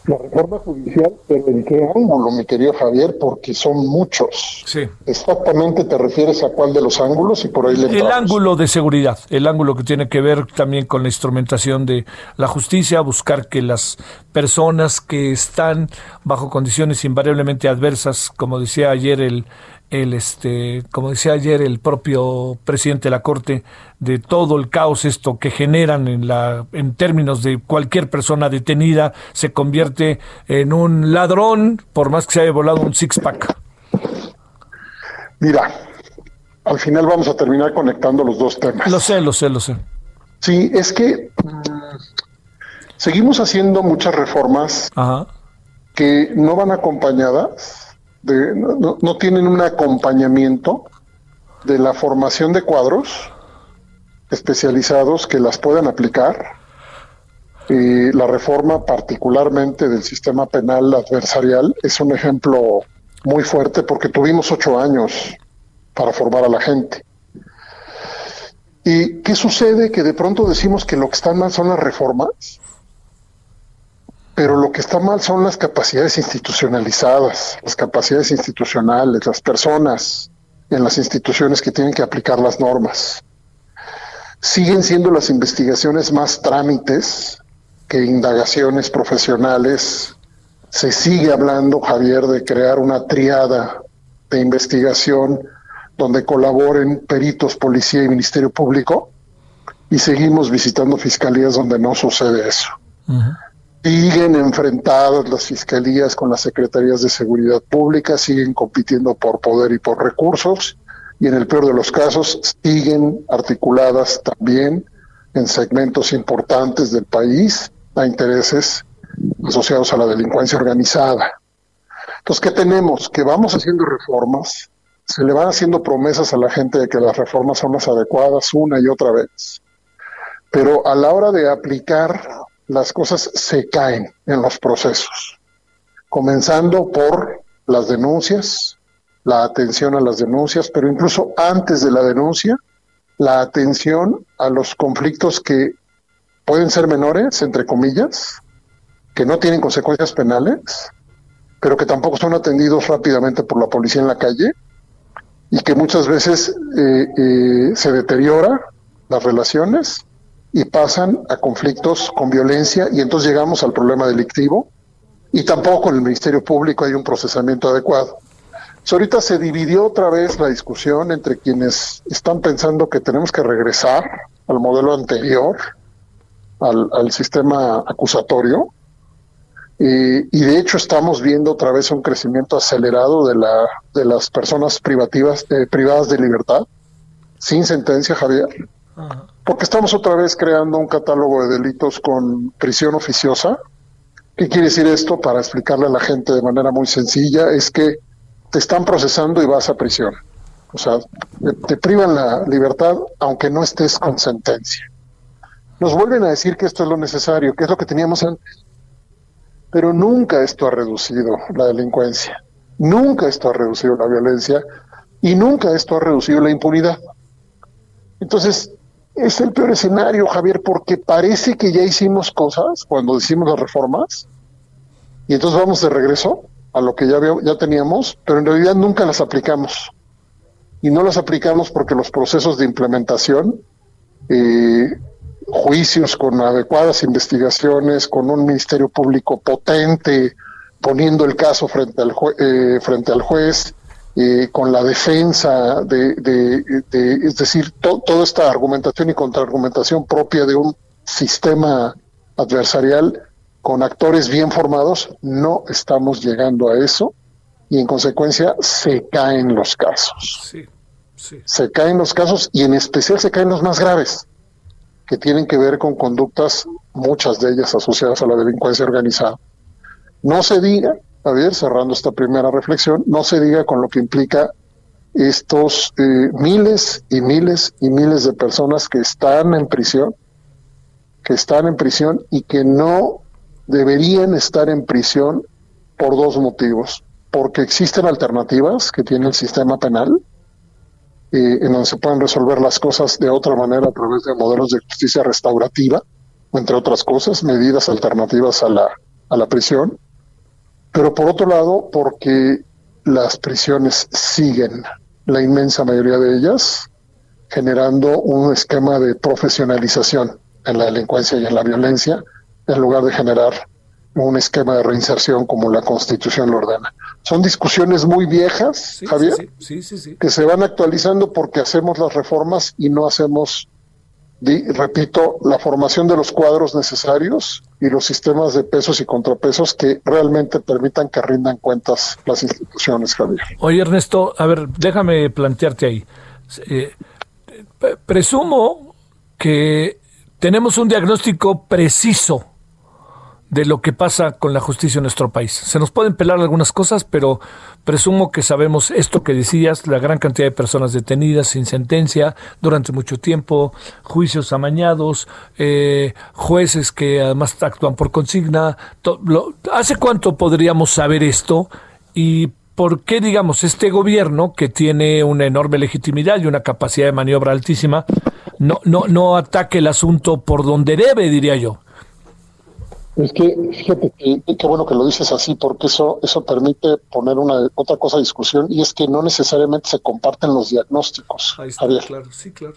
la reforma judicial, pero ¿en qué ángulo, mi querido Javier? Porque son muchos. Sí. Exactamente te refieres a cuál de los ángulos y por ahí le El ángulo de seguridad, el ángulo que tiene que ver también con la instrumentación de la justicia, buscar que las personas que están bajo condiciones invariablemente adversas, como decía ayer el, el este, como decía ayer el propio presidente de la Corte, de todo el caos esto que generan en la en términos de cualquier persona detenida se convierte en un ladrón por más que se haya volado un six pack. Mira, al final vamos a terminar conectando los dos temas. Lo sé, lo sé, lo sé. Sí, es que mm, seguimos haciendo muchas reformas que no van acompañadas no, tienen un acompañamiento de la formación de cuadros especializados que las puedan aplicar. Y la reforma particularmente del sistema penal adversarial es un ejemplo muy fuerte porque tuvimos ocho años para formar a la gente. ¿Y qué sucede? Que de pronto decimos que lo que están mal son las reformas pero lo que está mal son las capacidades institucionalizadas, las capacidades institucionales, las personas en las instituciones que tienen que aplicar las normas. Siguen siendo las investigaciones más trámites que indagaciones profesionales. Se sigue hablando, Javier, de crear una triada de investigación donde colaboren peritos, policía y Ministerio Público y seguimos visitando fiscalías donde no sucede eso. Siguen enfrentadas las fiscalías con las secretarías de seguridad pública, siguen compitiendo por poder y por recursos y en el peor de los casos siguen articuladas también en segmentos importantes del país a intereses asociados a la delincuencia organizada. Entonces, ¿qué tenemos? Que vamos haciendo reformas, se le van haciendo promesas a la gente de que las reformas son las adecuadas una y otra vez, pero a la hora de aplicar las cosas se caen en los procesos. comenzando por las denuncias, la atención a las denuncias, pero incluso antes de la denuncia, la atención a los conflictos que pueden ser menores, entre comillas, que no tienen consecuencias penales, pero que tampoco son atendidos rápidamente por la policía en la calle y que muchas veces eh, eh, se deteriora las relaciones y pasan a conflictos con violencia y entonces llegamos al problema delictivo y tampoco en el Ministerio Público hay un procesamiento adecuado. ahorita se dividió otra vez la discusión entre quienes están pensando que tenemos que regresar al modelo anterior, al, sistema acusatorio, y de hecho estamos viendo otra vez un crecimiento acelerado de, la, de las personas privativas, eh, privadas de libertad, sin sentencia, Javier, porque estamos otra vez creando un catálogo de delitos con prisión oficiosa. ¿Qué quiere decir esto? Para explicarle a la gente de manera muy sencilla, es que te están procesando y vas a prisión. O sea, te privan la libertad aunque no estés con sentencia. Nos vuelven a decir que esto es lo necesario, que es lo que teníamos antes pero nunca esto ha reducido la delincuencia, nunca esto ha reducido la violencia y nunca esto ha reducido la impunidad. Entonces, es el peor escenario, Javier, porque parece que ya hicimos cosas cuando hicimos las reformas y entonces vamos de regreso a lo que ya, ya teníamos, pero en realidad nunca las aplicamos. Y no las aplicamos porque los procesos de implementación eh, juicios con adecuadas investigaciones, con un ministerio público potente, poniendo el caso frente al, eh, frente al juez, eh, con la defensa de, es decir, toda esta argumentación y contraargumentación propia de un sistema adversarial con actores bien formados, no estamos llegando a eso y en consecuencia se caen los casos. Se caen los casos y en especial se caen los más graves que tienen que ver con conductas, muchas de ellas asociadas a la delincuencia organizada. No se diga, a ver, cerrando esta primera reflexión, no se diga con lo que implica estos eh, miles y miles y miles de personas que están en prisión, que están en prisión y que no deberían estar en prisión por dos motivos. Porque existen alternativas que tiene el sistema penal, en donde se pueden resolver las cosas de otra manera a través de modelos de justicia restaurativa, entre otras cosas, medidas alternativas a la, a la prisión. Pero por otro lado, porque las prisiones siguen, la inmensa mayoría de ellas, generando un esquema de profesionalización en la delincuencia y en la violencia, en lugar de generar un esquema de reinserción como la Constitución lo ordena. Son discusiones muy viejas, Javier, que se van actualizando porque hacemos las reformas y no hacemos, repito, la formación de los cuadros necesarios y los sistemas de pesos y contrapesos que realmente permitan que rindan cuentas las instituciones, Javier. Oye, Ernesto, a ver, déjame plantearte ahí. Eh, presumo que tenemos un diagnóstico preciso de lo que pasa con la justicia en nuestro país. Se nos pueden pelar algunas cosas, pero presumo que sabemos esto que decías, la gran cantidad de personas detenidas sin sentencia durante mucho tiempo, juicios amañados, eh, jueces que además actúan por consigna. ¿Hace cuánto podríamos saber esto? Y ¿por qué, digamos, este gobierno, que tiene una enorme legitimidad y una capacidad de maniobra altísima, no, no, no ataque el asunto por donde debe, diría yo? Es que fíjate que qué bueno que lo dices así, porque eso eso permite poner una otra cosa a discusión y es que no necesariamente se comparten los diagnósticos. Ahí está, claro, sí, claro.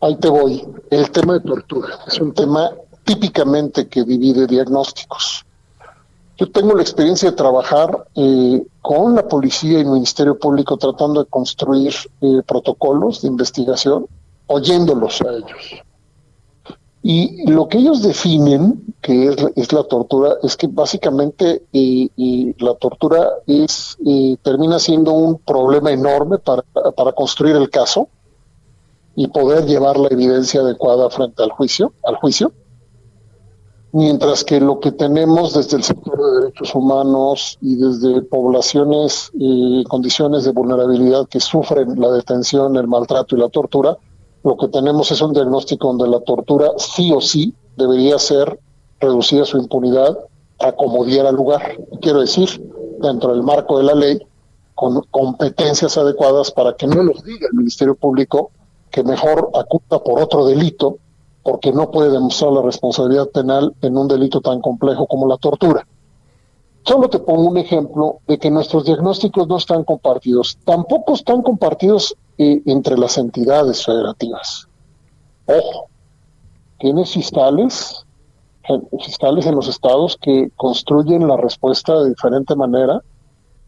Ahí te voy. El tema de tortura es un tema típicamente que divide diagnósticos. Yo tengo la experiencia de trabajar eh, con la policía y el Ministerio Público tratando de construir eh, protocolos de investigación, oyéndolos a ellos. Y lo que ellos definen, que es, la tortura, es que básicamente la tortura es eh, termina siendo un problema enorme para, para construir el caso y poder llevar la evidencia adecuada frente al juicio, al juicio. Mientras que lo que tenemos desde el sector de derechos humanos y desde poblaciones eh, condiciones de vulnerabilidad que sufren la detención, el maltrato y la tortura, lo que tenemos es un diagnóstico donde la tortura sí o sí debería ser reducida su impunidad a como diera lugar. Quiero decir, dentro del marco de la ley, con competencias adecuadas para que no nos diga el Ministerio Público que mejor acusa por otro delito porque no puede demostrar la responsabilidad penal en un delito tan complejo como la tortura. Solo te pongo un ejemplo de que nuestros diagnósticos no están compartidos. Tampoco están compartidos eh, entre las entidades federativas. Ojo, tienes fiscales, fiscales en los estados que construyen la respuesta de diferente manera.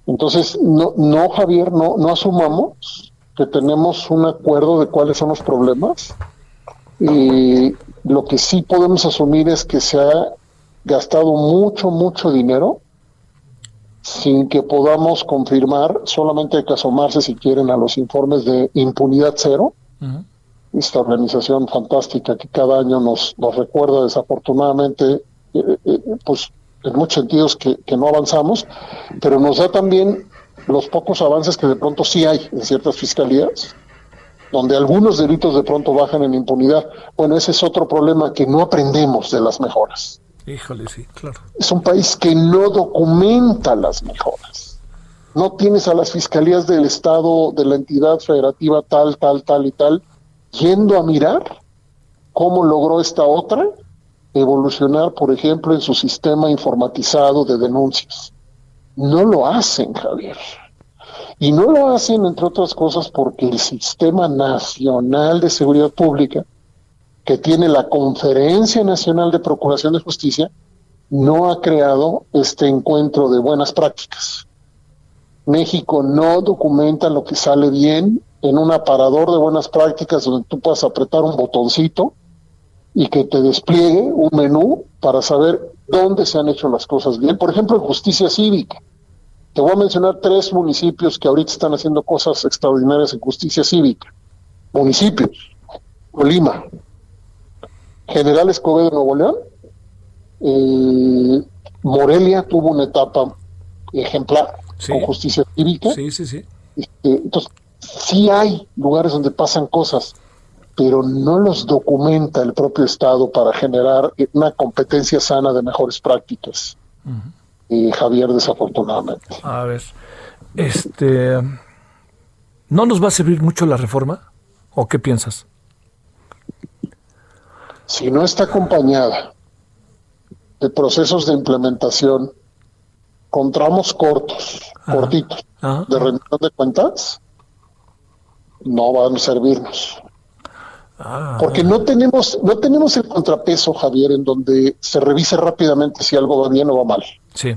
Entonces, no, no Javier, no, no asumamos que tenemos un acuerdo de cuáles son los problemas. Y lo que sí podemos asumir es que se ha gastado mucho, mucho dinero sin que podamos confirmar, solamente hay que asomarse si quieren a los informes de impunidad cero, esta organización fantástica que cada año nos, nos recuerda desafortunadamente, eh, eh, pues en muchos sentidos que, que, no avanzamos, pero nos da también los pocos avances que de pronto sí hay en ciertas fiscalías, donde algunos delitos de pronto bajan en impunidad. Bueno, ese es otro problema que no aprendemos de las mejoras. Híjole, sí, claro. Es un país que no documenta las mejoras. No tienes a las fiscalías del Estado, de la entidad federativa tal, tal, tal y tal, yendo a mirar cómo logró esta otra evolucionar, por ejemplo, en su sistema informatizado de denuncias. No lo hacen, Javier. Y no lo hacen, entre otras cosas, porque el Sistema Nacional de Seguridad Pública, que tiene la Conferencia Nacional de Procuración de Justicia, no ha creado este encuentro de buenas prácticas. México no documenta lo que sale bien en un aparador de buenas prácticas donde tú puedas apretar un botoncito y que te despliegue un menú para saber dónde se han hecho las cosas bien. Por ejemplo, en justicia cívica. Te voy a mencionar tres municipios que ahorita están haciendo cosas extraordinarias en justicia cívica. Municipios. Colima. General Escobedo de Nuevo León. Eh, Morelia tuvo una etapa ejemplar con justicia cívica. Sí, sí, sí. Este, entonces, sí hay lugares donde pasan cosas, pero no los documenta el propio Estado para generar una competencia sana de mejores prácticas. Y Javier, desafortunadamente. A ver, este, ¿no nos va a servir mucho la reforma? ¿O qué piensas? Si no está acompañada de procesos de implementación con tramos cortos, cortitos, de rendición de cuentas, no van a servirnos. Ah. Porque no tenemos, no tenemos el contrapeso, Javier, en donde se revise rápidamente si algo va bien o va mal. Sí.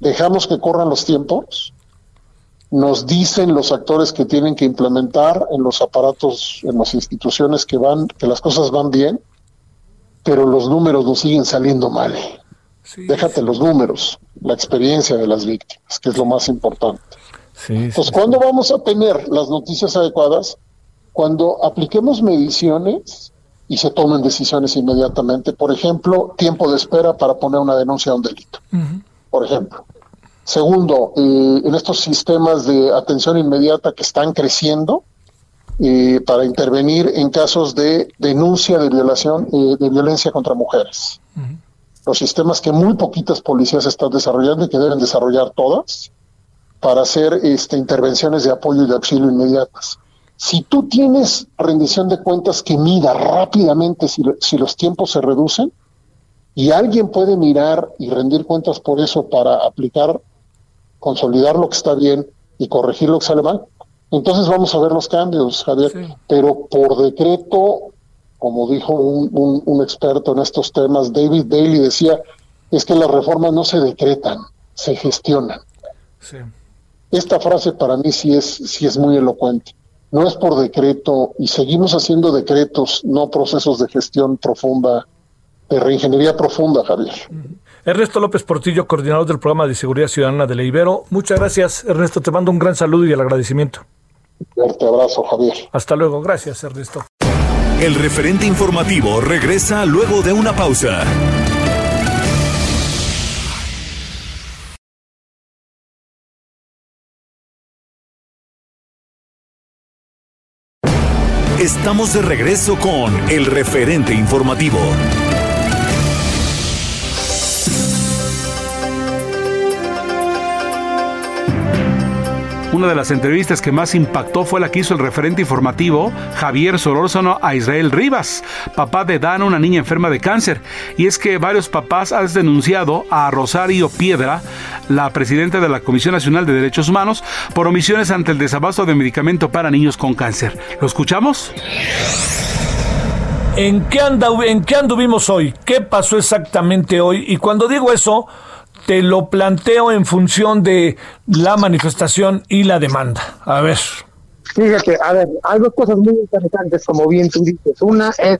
Dejamos que corran los tiempos, nos dicen los actores que tienen que implementar en los aparatos, en las instituciones que van, que las cosas van bien, pero los números nos siguen saliendo mal. Déjate los números, la experiencia de las víctimas, que es lo más importante. Entonces, ¿cuándo vamos a tener las noticias adecuadas? Cuando apliquemos mediciones y se tomen decisiones inmediatamente. Por ejemplo, tiempo de espera para poner una denuncia a un delito. Por ejemplo. Segundo, eh, en estos sistemas de atención inmediata que están creciendo, eh, para intervenir en casos de denuncia de violación, eh, de violencia contra mujeres. Los sistemas que muy poquitas policías están desarrollando y que deben desarrollar todas, para hacer este, intervenciones de apoyo y de auxilio inmediatas. Si tú tienes rendición de cuentas que mida rápidamente si, si los tiempos se reducen y alguien puede mirar y rendir cuentas por eso para aplicar, consolidar lo que está bien y corregir lo que sale mal, entonces vamos a ver los cambios, Javier. Pero por decreto, como dijo un, un, un experto en estos temas, David Daly decía, es que las reformas no se decretan, se gestionan. Sí. Esta frase para mí sí es, sí es muy elocuente. No es por decreto y seguimos haciendo decretos, no procesos de gestión profunda, de reingeniería profunda, Javier. Ernesto López Portillo, coordinador del programa de seguridad ciudadana de la Ibero. Muchas gracias, Ernesto. Te mando un gran saludo y el agradecimiento. Fuerte abrazo, Javier. Hasta luego. Gracias, Ernesto. El referente informativo regresa luego de una pausa. Estamos de regreso con el referente informativo. Una de las entrevistas que más impactó fue la que hizo el referente informativo Javier Solórzano a Israel Rivas, papá de Dana, una niña enferma de cáncer. Y es que varios papás han denunciado a Rosario Piedra, la presidenta de la Comisión Nacional de Derechos Humanos, por omisiones ante el desabasto de medicamento para niños con cáncer. ¿Lo escuchamos? ¿En qué, anda, ¿En qué anduvimos hoy? ¿Qué pasó exactamente hoy? Y cuando digo eso, te lo planteo en función de la manifestación y la demanda. A ver. Fíjate, a ver, hay dos cosas muy interesantes, como bien tú dices. Una es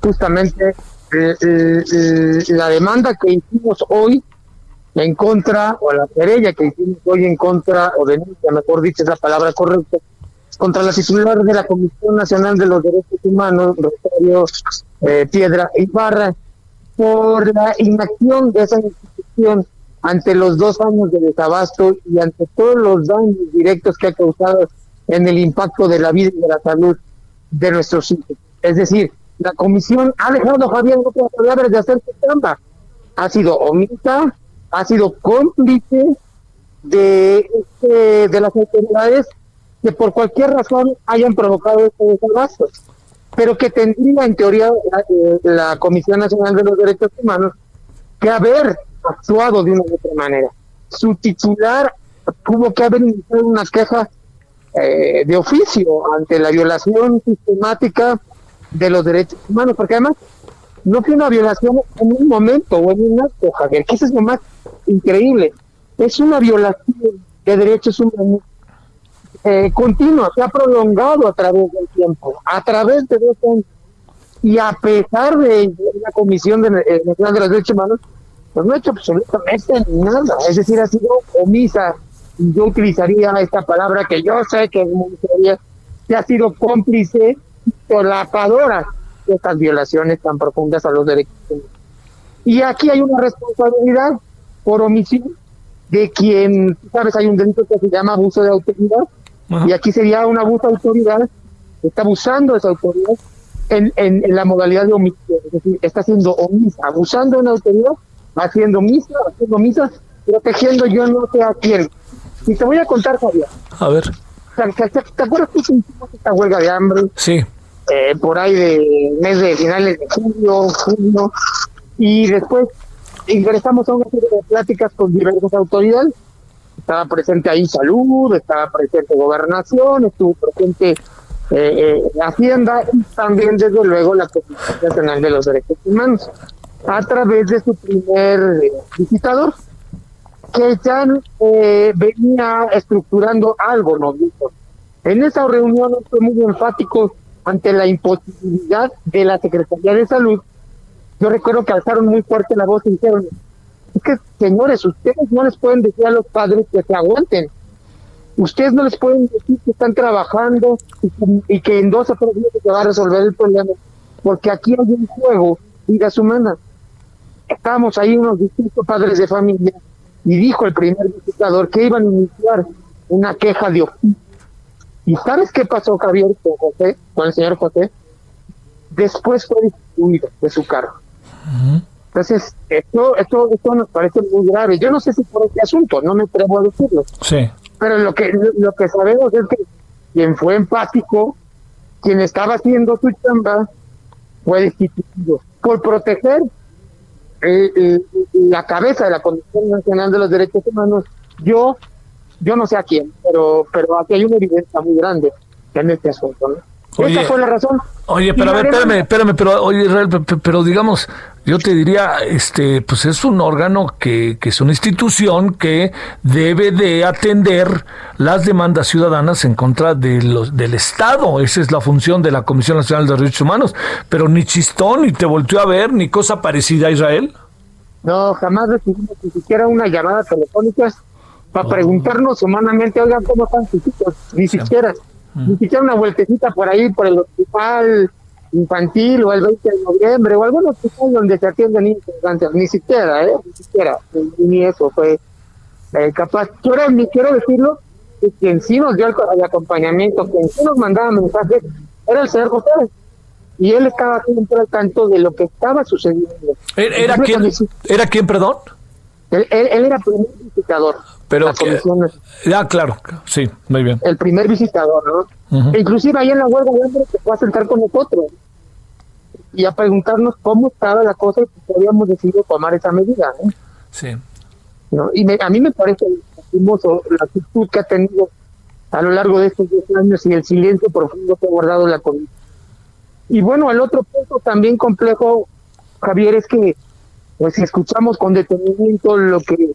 justamente eh, eh, eh, la demanda que hicimos hoy en contra, o la querella que hicimos hoy en contra, o denuncia, mejor dicho, es la palabra correcta, contra la titular de la Comisión Nacional de los Derechos Humanos, Rosario Piedra Ibarra, por la inacción de esa institución ante los dos años de desabasto y ante todos los daños directos que ha causado en el impacto de la vida y de la salud de nuestros hijos. Es decir, la comisión ha dejado Javier otras de hacer su trampa. Ha sido omisa, ha sido cómplice de, este, de las autoridades que por cualquier razón hayan provocado estos desastres, pero que tendría en teoría eh, la, Comisión Nacional de los Derechos Humanos que haber actuado de una u otra manera. Su titular tuvo que haber iniciado una queja eh, de oficio ante la violación sistemática de los derechos humanos, porque además no fue una violación en un momento o en un acto, Javier, que eso es lo más increíble. Es una violación de derechos humanos eh, continua, se ha prolongado a través del tiempo, a través de dos años. Y a pesar de la Comisión de, eh, de los Derechos Humanos, pues no ha hecho absolutamente nada. Es decir, ha sido omisa. Yo utilizaría esta palabra que yo sé que es muy seria, que ha sido cómplice, solapadora de estas violaciones tan profundas a los derechos humanos. Y aquí hay una responsabilidad por omisión de quien, sabes, hay un delito que se llama abuso de autoridad, y aquí sería un abuso de autoridad, está abusando de esa autoridad en, en, la modalidad de omisión, es decir, está siendo omisa, abusando de una autoridad, haciendo misa, haciendo misa, protegiendo yo no sé a quién. Y te voy a contar, Javier. A ver. ¿Te, acuerdas que hicimos esta huelga de hambre? Sí. Eh, por ahí de mes de finales de julio, junio, y después ingresamos a una serie de pláticas con diversas autoridades estaba presente ahí salud, estaba presente gobernación, estuvo presente eh, eh, Hacienda y también desde luego la Comisión Nacional de los Derechos Humanos a través de su primer eh, visitador que ya venía estructurando algo, dijo. En esa reunión fue muy enfático ante la imposibilidad de la Secretaría de Salud. Yo recuerdo que alzaron muy fuerte la voz y dijeron, es que, señores, ustedes no les pueden decir a los padres que se aguanten. Ustedes no les pueden decir que están trabajando y, que en dos o tres días se va a resolver el problema. Porque aquí hay un juego, vidas humanas. Estábamos ahí unos distintos padres de familia y dijo el primer visitador que iban a iniciar una queja de oficio. ¿Y sabes qué pasó, Javier, con José, con el señor José? Después fue destituido de su cargo. Entonces, esto, esto, esto nos parece muy grave. Yo no sé si por este asunto, no me atrevo a decirlo. Sí. Pero lo que, lo que sabemos es que quien fue empático, quien estaba haciendo su chamba, fue destituido por proteger eh, eh, la cabeza de la Comisión Nacional de los Derechos Humanos. Yo, yo no sé a quién, pero, pero aquí hay una evidencia muy grande en este asunto. ¿no? Oye, Esa fue la razón. Oye, pero a ver, espérame, espérame, pero oye, Israel, pero, digamos, yo te diría, este, pues es un órgano que, que es una institución que debe de atender las demandas ciudadanas en contra de los, del Estado. Esa es la función de la Comisión Nacional de Derechos Humanos. Pero ni chistón, ni te volteó a ver, ni cosa parecida a Israel. No, jamás recibimos ni siquiera una llamada telefónica para preguntarnos humanamente, oigan, ¿cómo están sus hijos? Ni siquiera ni siquiera una vueltecita por ahí, por el hospital infantil o el 20 de noviembre o algún hospital donde se atienden niños ni siquiera, ¿eh? Ni siquiera, ni eso fue eh, capaz. Quiero, quiero decirlo, que quien sí nos dio el, acompañamiento, quien sí nos mandaba mensajes, era el señor José. Y él estaba siempre al tanto de lo que estaba sucediendo. ¿Era, quién, ¿Era quién, perdón? Él, él, era primer visitador. Pero claro, sí, muy bien. el primer visitador, ¿no? E inclusive ahí en la huelga de hambre se fue a sentar con nosotros y a preguntarnos cómo estaba la cosa y si habíamos decidido tomar esa medida, ¿no? Sí. ¿no? Y me- a mí me parece hermoso la actitud que ha tenido a lo largo de estos 10 años y el silencio profundo que ha guardado la comisión. Y bueno, el otro punto también complejo, Javier, es que pues escuchamos con detenimiento lo que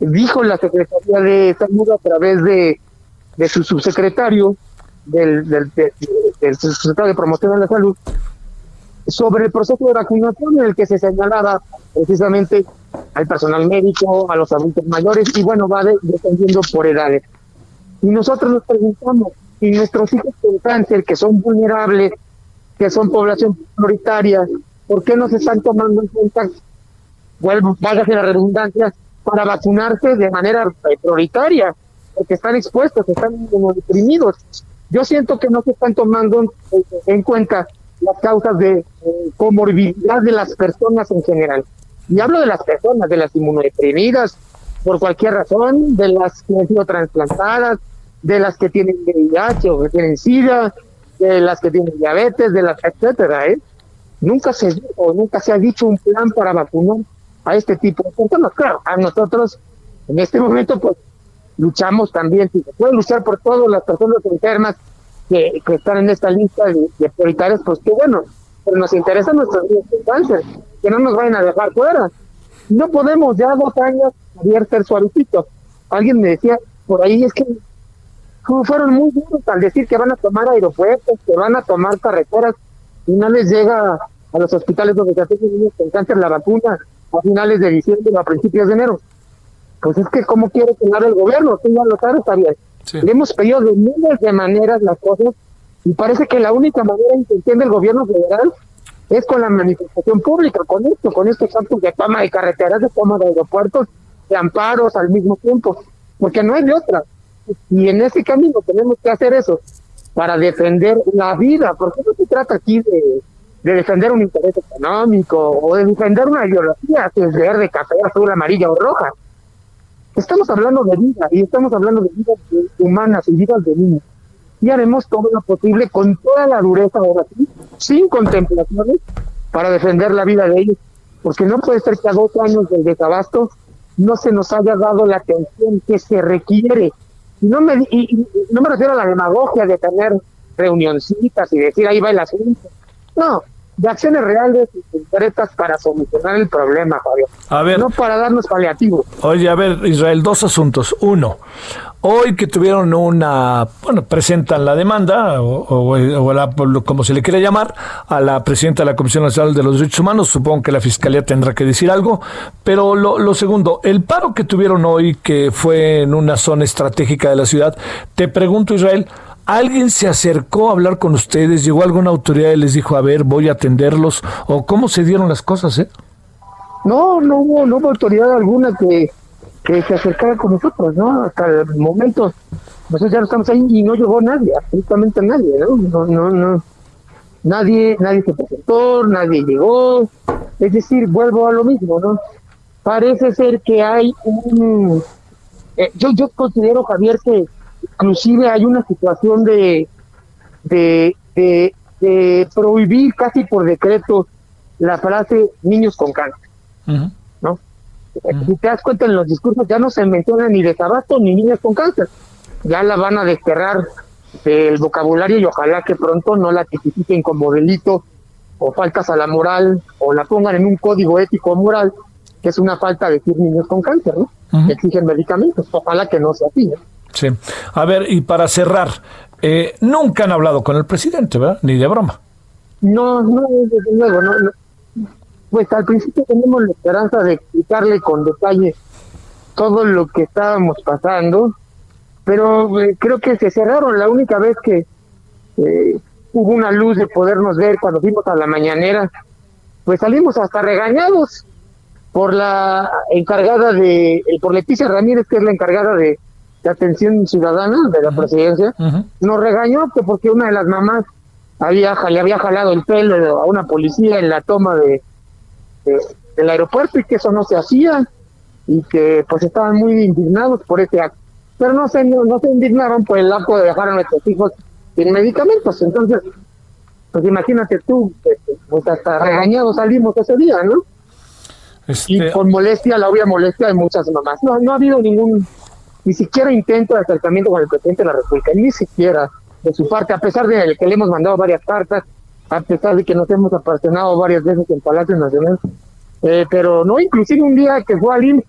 dijo la Secretaría de Salud a través de, de su subsecretario, del, del, de- del subsecretario de Promoción de la Salud, sobre el proceso de vacunación en el que se señalaba precisamente al personal médico, a los adultos mayores, y bueno, va de- dependiendo por edades. Y nosotros nos preguntamos, si nuestros hijos con cáncer, que son vulnerables, que son población prioritaria, ¿por qué no se están tomando en cuenta, vuelvo, la redundancia, para vacunarse de manera prioritaria? Porque están expuestos, están deprimidos. Yo siento que no se están tomando en, en cuenta las causas de eh, comorbilidad de las personas en general. Y hablo de las personas, de las inmunodeprimidas, por cualquier razón, de las que han sido trasplantadas, de las que tienen VIH o que tienen SIDA, de las que tienen diabetes, de las etcétera, ¿eh? Nunca se dijo, nunca se ha dicho un plan para vacunar a este tipo de personas. Claro, a nosotros en este momento pues luchamos también, si se puede luchar por todas las personas enfermas que, que están en esta lista de, de prioritarias, pues qué bueno, pero nos interesan con cáncer, que no nos vayan a dejar fuera. No podemos ya dos años Javier, ser suavecito. Alguien me decía por ahí, es que fueron muy duros al decir que van a tomar aeropuertos, que van a tomar carreteras, y no les llega a los hospitales donde se atienden niños con cáncer la vacuna a finales de diciembre o a principios de enero. Pues es que, ¿cómo quiere quedar el gobierno? Tú ya lo sabes, Javier. Le hemos pedido de miles de maneras las cosas y parece que la única manera en que entiende el gobierno federal es con la manifestación pública, con esto, con estos actos de toma de carreteras, de toma de aeropuertos, de amparos al mismo tiempo, porque no hay de otra. Y en ese camino tenemos que hacer eso para defender la vida, porque no se trata aquí de, de defender un interés económico o de defender una ideología que es verde, café, azul, amarilla o roja. Estamos hablando de vida y estamos hablando de vidas humanas y vidas de niños. Y haremos todo lo posible con toda la dureza ahora sí, sin contemplaciones, para defender la vida de ellos. Porque no puede ser que a dos años del desabasto no se nos haya dado la atención que se requiere. Y no me, y, y- no me refiero a la demagogia de tener reunioncitas y decir ahí va el asunto. No, de acciones reales y concretas para solucionar el problema, Fabio. A ver. No para darnos paliativos. Oye, a ver, Israel, dos asuntos. Uno, hoy que tuvieron una, bueno, presentan la demanda, o, o- o la- como se le quiere llamar, a la presidenta de la Comisión Nacional de los Derechos Humanos, supongo que la Fiscalía tendrá que decir algo, pero lo, lo segundo, el paro que tuvieron hoy, que fue en una zona estratégica de la ciudad, te pregunto, Israel, ¿Alguien se acercó a hablar con ustedes? ¿Llegó alguna autoridad y les dijo, a ver, voy a atenderlos? ¿O cómo se dieron las cosas, eh? No, no hubo, no hubo autoridad alguna que, que se acercara con nosotros, ¿no? Hasta el momento, nosotros ya no estamos ahí y no llegó nadie, absolutamente nadie, ¿no? No, no, no. Nadie, nadie se presentó, nadie llegó. Es decir, vuelvo a lo mismo, ¿no? Parece ser que hay un... eh, yo, yo considero, Javier, que inclusive hay una situación de, de, de, de prohibir casi por decreto la frase niños con cáncer. ¿no? Si te das cuenta en los discursos ya no se menciona ni desabasto ni niños con cáncer. Ya la van a desterrar del vocabulario y ojalá que pronto no la tipifiquen como delito o faltas a la moral o la pongan en un código ético o moral que es una falta decir niños con cáncer, ¿no? Que exigen medicamentos. Ojalá que no sea así, ¿no? Sí. A ver, y para cerrar, eh, nunca han hablado con el presidente, ¿verdad? Ni de broma. No, no, desde luego, no. Pues al principio teníamos la esperanza de explicarle con detalle todo lo que estábamos pasando, pero eh, creo que se cerraron. La única vez que eh, hubo una luz de podernos ver cuando fuimos a la mañanera, pues salimos hasta regañados por la encargada de, por Leticia Ramírez, que es la encargada de, de atención ciudadana de la presidencia, nos regañó que porque una de las mamás había le había jalado el pelo a una policía en la toma de, de- del aeropuerto y que eso no se hacía y que pues estaban muy indignados por este acto. Pero no se, no, se indignaron por el acto de dejar a nuestros hijos sin medicamentos. Entonces, pues imagínate tú, pues hasta regañados salimos ese día, ¿no? Este... Y con molestia, la obvia molestia de muchas mamás. No, no ha habido ningún, ni siquiera intento de acercamiento con el presidente de la República, ni siquiera de su parte, a pesar de que le hemos mandado varias cartas, a pesar de que nos hemos apasionado varias veces en Palacio Nacional. Eh, pero no, inclusive un día que fue al IMSS,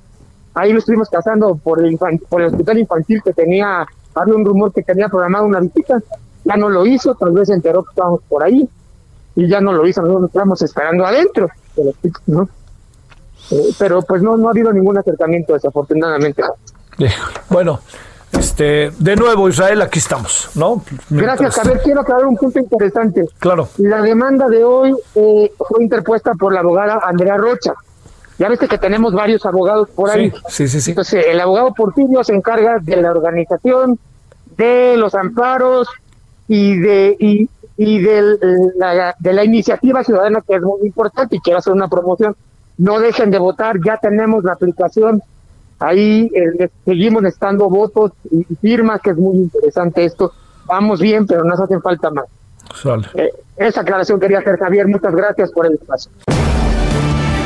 ahí lo estuvimos casando por el, por el hospital infantil que tenía, había un rumor que tenía programado una visita, ya no lo hizo, tal vez se enteró que estábamos por ahí, y ya no lo hizo, nosotros estábamos esperando adentro del hospital, ¿no? Eh, pero pues no, no ha habido ningún acercamiento desafortunadamente. <laughs> Bueno, este, de nuevo, Israel, aquí estamos, ¿no? Gracias, Javier. Quiero aclarar un punto interesante. Claro. La demanda de hoy eh, fue interpuesta por la abogada Andrea Rocha. Ya viste que tenemos varios abogados por ahí. Sí, sí, sí. Entonces, el abogado Porfirio se encarga de la organización, de los amparos y de y, y de, la, de la iniciativa ciudadana, que es muy importante y quiero hacer una promoción. No dejen de votar, ya tenemos la aplicación Ahí eh, seguimos estando votos y firmas, que es muy interesante esto. Vamos bien, pero nos hacen falta más. Eh, esa aclaración quería hacer, Javier. Muchas gracias por el espacio.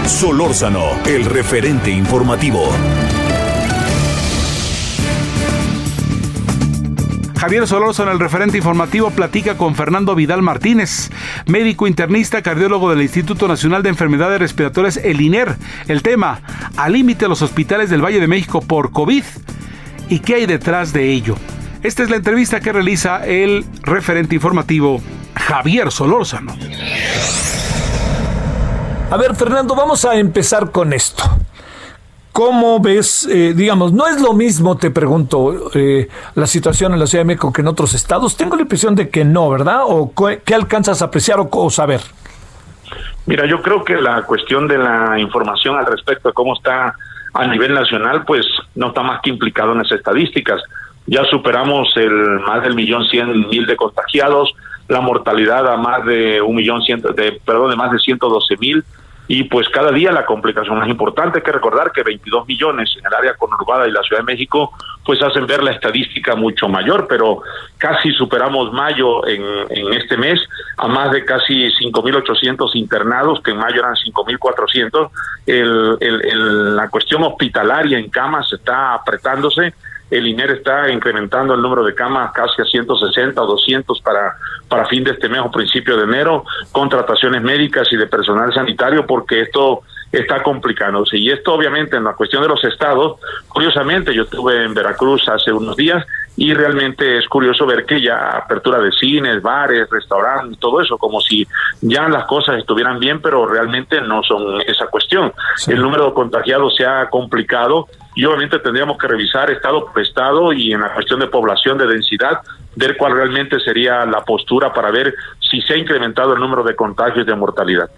Solórzano, el referente informativo. Javier Solórzano, el referente informativo, platica con Fernando Vidal Martínez, médico internista, cardiólogo del Instituto Nacional de Enfermedades Respiratorias, el INER. El tema, al límite los hospitales del Valle de México por COVID y qué hay detrás de ello. Esta es la entrevista que realiza el referente informativo Javier Solórzano. A ver, Fernando, vamos a empezar con esto. ¿Cómo ves, eh, digamos, no es lo mismo, te pregunto, eh, la situación en la Ciudad de México que en otros estados? Tengo la impresión de que no, ¿verdad? ¿O qué alcanzas a apreciar o, saber? Mira, yo creo que la cuestión de la información al respecto de cómo está a nivel nacional, pues no está más que implicado en las estadísticas. Ya superamos el más del millón cien mil de contagiados, la mortalidad a más de un millón ciento, de, perdón, de más de ciento doce mil y pues cada día la complicación más importante. Hay que recordar que 22 millones en el área conurbada y la Ciudad de México pues hacen ver la estadística mucho mayor, pero casi superamos mayo en, en este mes a más de casi 5.800 internados, que en mayo eran 5.400. El, el, el, la cuestión hospitalaria en camas está apretándose el INER está incrementando el número de camas casi a 160 o 200 para, para fin de este mes o principio de enero, contrataciones médicas y de personal sanitario, porque esto está complicándose. Y esto obviamente en la cuestión de los estados, curiosamente yo estuve en Veracruz hace unos días y realmente es curioso ver que ya apertura de cines, bares, restaurantes, todo eso, como si ya las cosas estuvieran bien, pero realmente no son esa cuestión. El número de contagiados se ha complicado y obviamente tendríamos que revisar estado por estado y en la cuestión de población, de densidad, ver cuál realmente sería la postura para ver si se ha incrementado el número de contagios de mortalidad.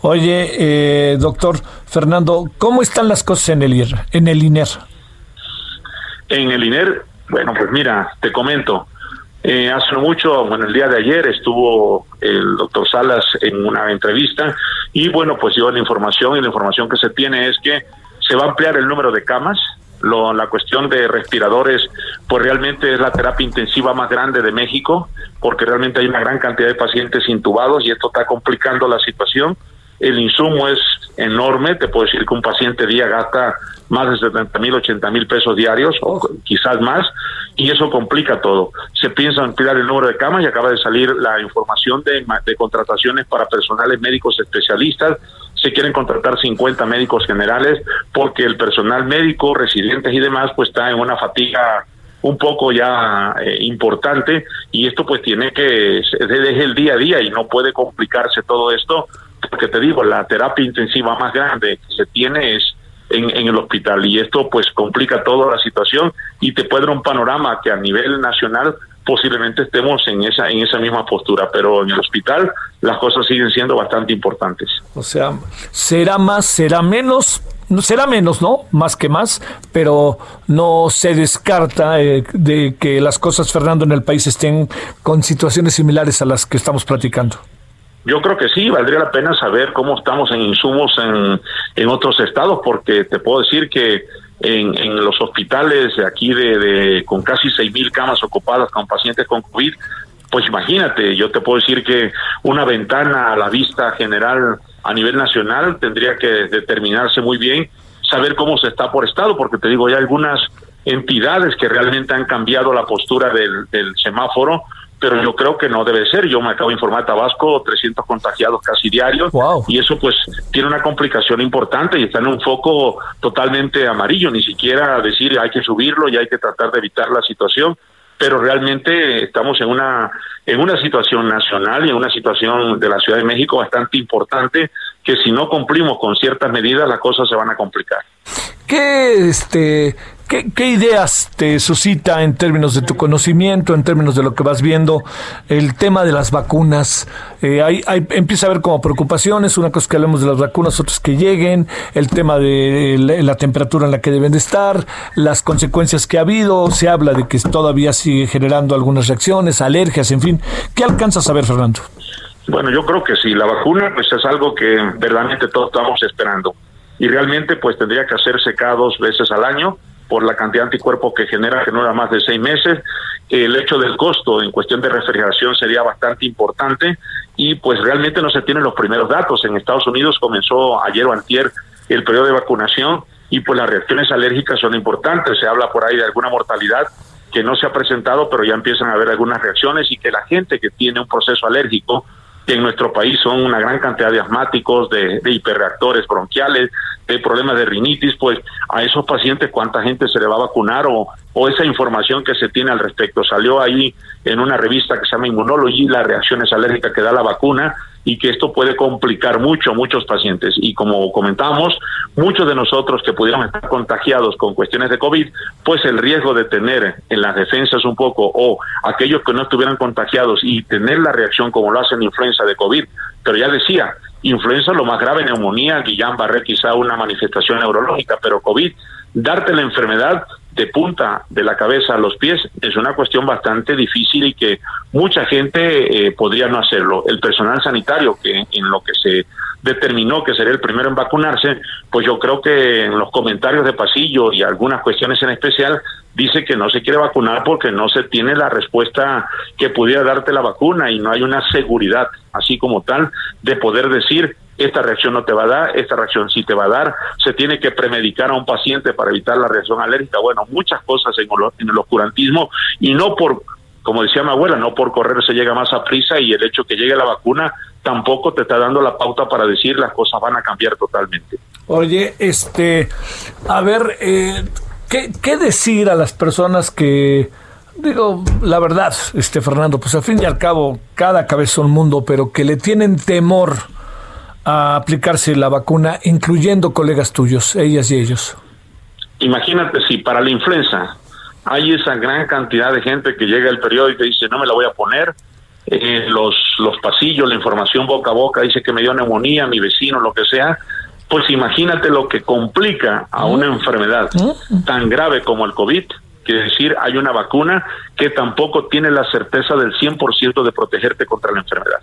Oye, eh, doctor Fernando, ¿cómo están las cosas en el, IR, en el INER? En el INER, bueno, pues mira, te comento. Eh, hace mucho, bueno, el día de ayer estuvo el doctor Salas en una entrevista y bueno, pues dio la información y la información que se tiene es que se va a ampliar el número de camas. Lo, la cuestión de respiradores, pues realmente es la terapia intensiva más grande de México, porque realmente hay una gran cantidad de pacientes intubados y esto está complicando la situación. El insumo es enorme, te puedo decir que un paciente día gasta más de 70 mil, 80 mil pesos diarios, o quizás más, y eso complica todo. Se piensa ampliar el número de camas y acaba de salir la información de, de contrataciones para personales médicos especialistas se quieren contratar 50 médicos generales porque el personal médico, residentes y demás, pues está en una fatiga un poco ya eh, importante y esto pues tiene que, es el día a día y no puede complicarse todo esto, porque te digo, la terapia intensiva más grande que se tiene es en, en el hospital y esto pues complica toda la situación y te puede dar un panorama que a nivel nacional posiblemente estemos en esa en esa misma postura, pero en el hospital las cosas siguen siendo bastante importantes. O sea, será más, será menos, no será menos, ¿no? Más que más, pero no se descarta eh, de que las cosas, Fernando, en el país estén con situaciones similares a las que estamos platicando. Yo creo que sí, valdría la pena saber cómo estamos en insumos en, en otros estados, porque te puedo decir que en, los hospitales aquí de, de con casi seis mil camas ocupadas con pacientes con COVID, pues imagínate, yo te puedo decir que una ventana a la vista general a nivel nacional tendría que determinarse muy bien, saber cómo se está por estado, porque te digo, hay algunas entidades que realmente han cambiado la postura del, del semáforo, pero yo creo que no debe ser. Yo me acabo de informar Tabasco, 300 contagiados casi diarios, y eso pues tiene una complicación importante y está en un foco totalmente amarillo, ni siquiera decir hay que subirlo y hay que tratar de evitar la situación, pero realmente estamos en una en una situación nacional y en una situación de la Ciudad de México bastante importante que si no cumplimos con ciertas medidas las cosas se van a complicar. ¿Qué, este, qué, ideas te suscita en términos de tu conocimiento, en términos de lo que vas viendo, el tema de las vacunas? Eh, hay, hay, empieza a haber como preocupaciones, una cosa es que hablemos de las vacunas, otras que lleguen, el tema de la, la, temperatura en la que deben de estar, las consecuencias que ha habido, se habla de que todavía sigue generando algunas reacciones, alergias, en fin. ¿Qué alcanzas a ver, Fernando? Bueno, yo creo que sí, la vacuna pues es algo que verdaderamente todos estamos esperando y realmente pues tendría que hacerse cada dos veces al año por la cantidad de anticuerpos que genera, que no era más de seis meses. El hecho del costo en cuestión de refrigeración sería bastante importante y pues realmente no se tienen los primeros datos. En Estados Unidos comenzó ayer o antier el periodo de vacunación y pues las reacciones alérgicas son importantes. Se habla por ahí de alguna mortalidad que no se ha presentado, pero ya empiezan a haber algunas reacciones y que la gente que tiene un proceso alérgico que en nuestro país son una gran cantidad de asmáticos, de, hiperreactores bronquiales, de problemas de rinitis, pues a esos pacientes cuánta gente se le va a vacunar o, o esa información que se tiene al respecto. Salió ahí en una revista que se llama Immunology las reacciones alérgicas que da la vacuna y que esto puede complicar mucho a muchos pacientes. Y como comentamos, muchos de nosotros que pudieran estar contagiados con cuestiones de COVID, pues el riesgo de tener en las defensas un poco o aquellos que no estuvieran contagiados y tener la reacción como lo hacen influenza de COVID, pero ya decía, influenza lo más grave, neumonía, Guillain-Barré quizá una manifestación neurológica, pero COVID, darte la enfermedad de punta de la cabeza a los pies es una cuestión bastante difícil y que mucha gente eh, podría no hacerlo. El personal sanitario, que en lo que se determinó que sería el primero en vacunarse, pues yo creo que en los comentarios de pasillo y algunas cuestiones en especial dice que no se quiere vacunar porque no se tiene la respuesta que pudiera darte la vacuna y no hay una seguridad así como tal de poder decir esta reacción no te va a dar, esta reacción sí te va a dar, se tiene que premedicar a un paciente para evitar la reacción alérgica, bueno, muchas cosas en el, oscurantismo y no por, como decía mi abuela, no por correr se llega más a prisa y el hecho que llegue la vacuna tampoco te está dando la pauta para decir las cosas van a cambiar totalmente. Oye, este, a ver, eh, ¿qué, ¿qué decir a las personas que digo, la verdad, este Fernando, pues al fin y al cabo, cada cabeza es un mundo, pero que le tienen temor a aplicarse la vacuna, incluyendo colegas tuyos, ellas y ellos? Imagínate si para la influenza hay esa gran cantidad de gente que llega al periódico y dice no me la voy a poner, eh, los, los pasillos, la información boca a boca dice que me dio neumonía, mi vecino, lo que sea, pues imagínate lo que complica a una enfermedad tan grave como el COVID, que decir, hay una vacuna que tampoco tiene la certeza del 100% de protegerte contra la enfermedad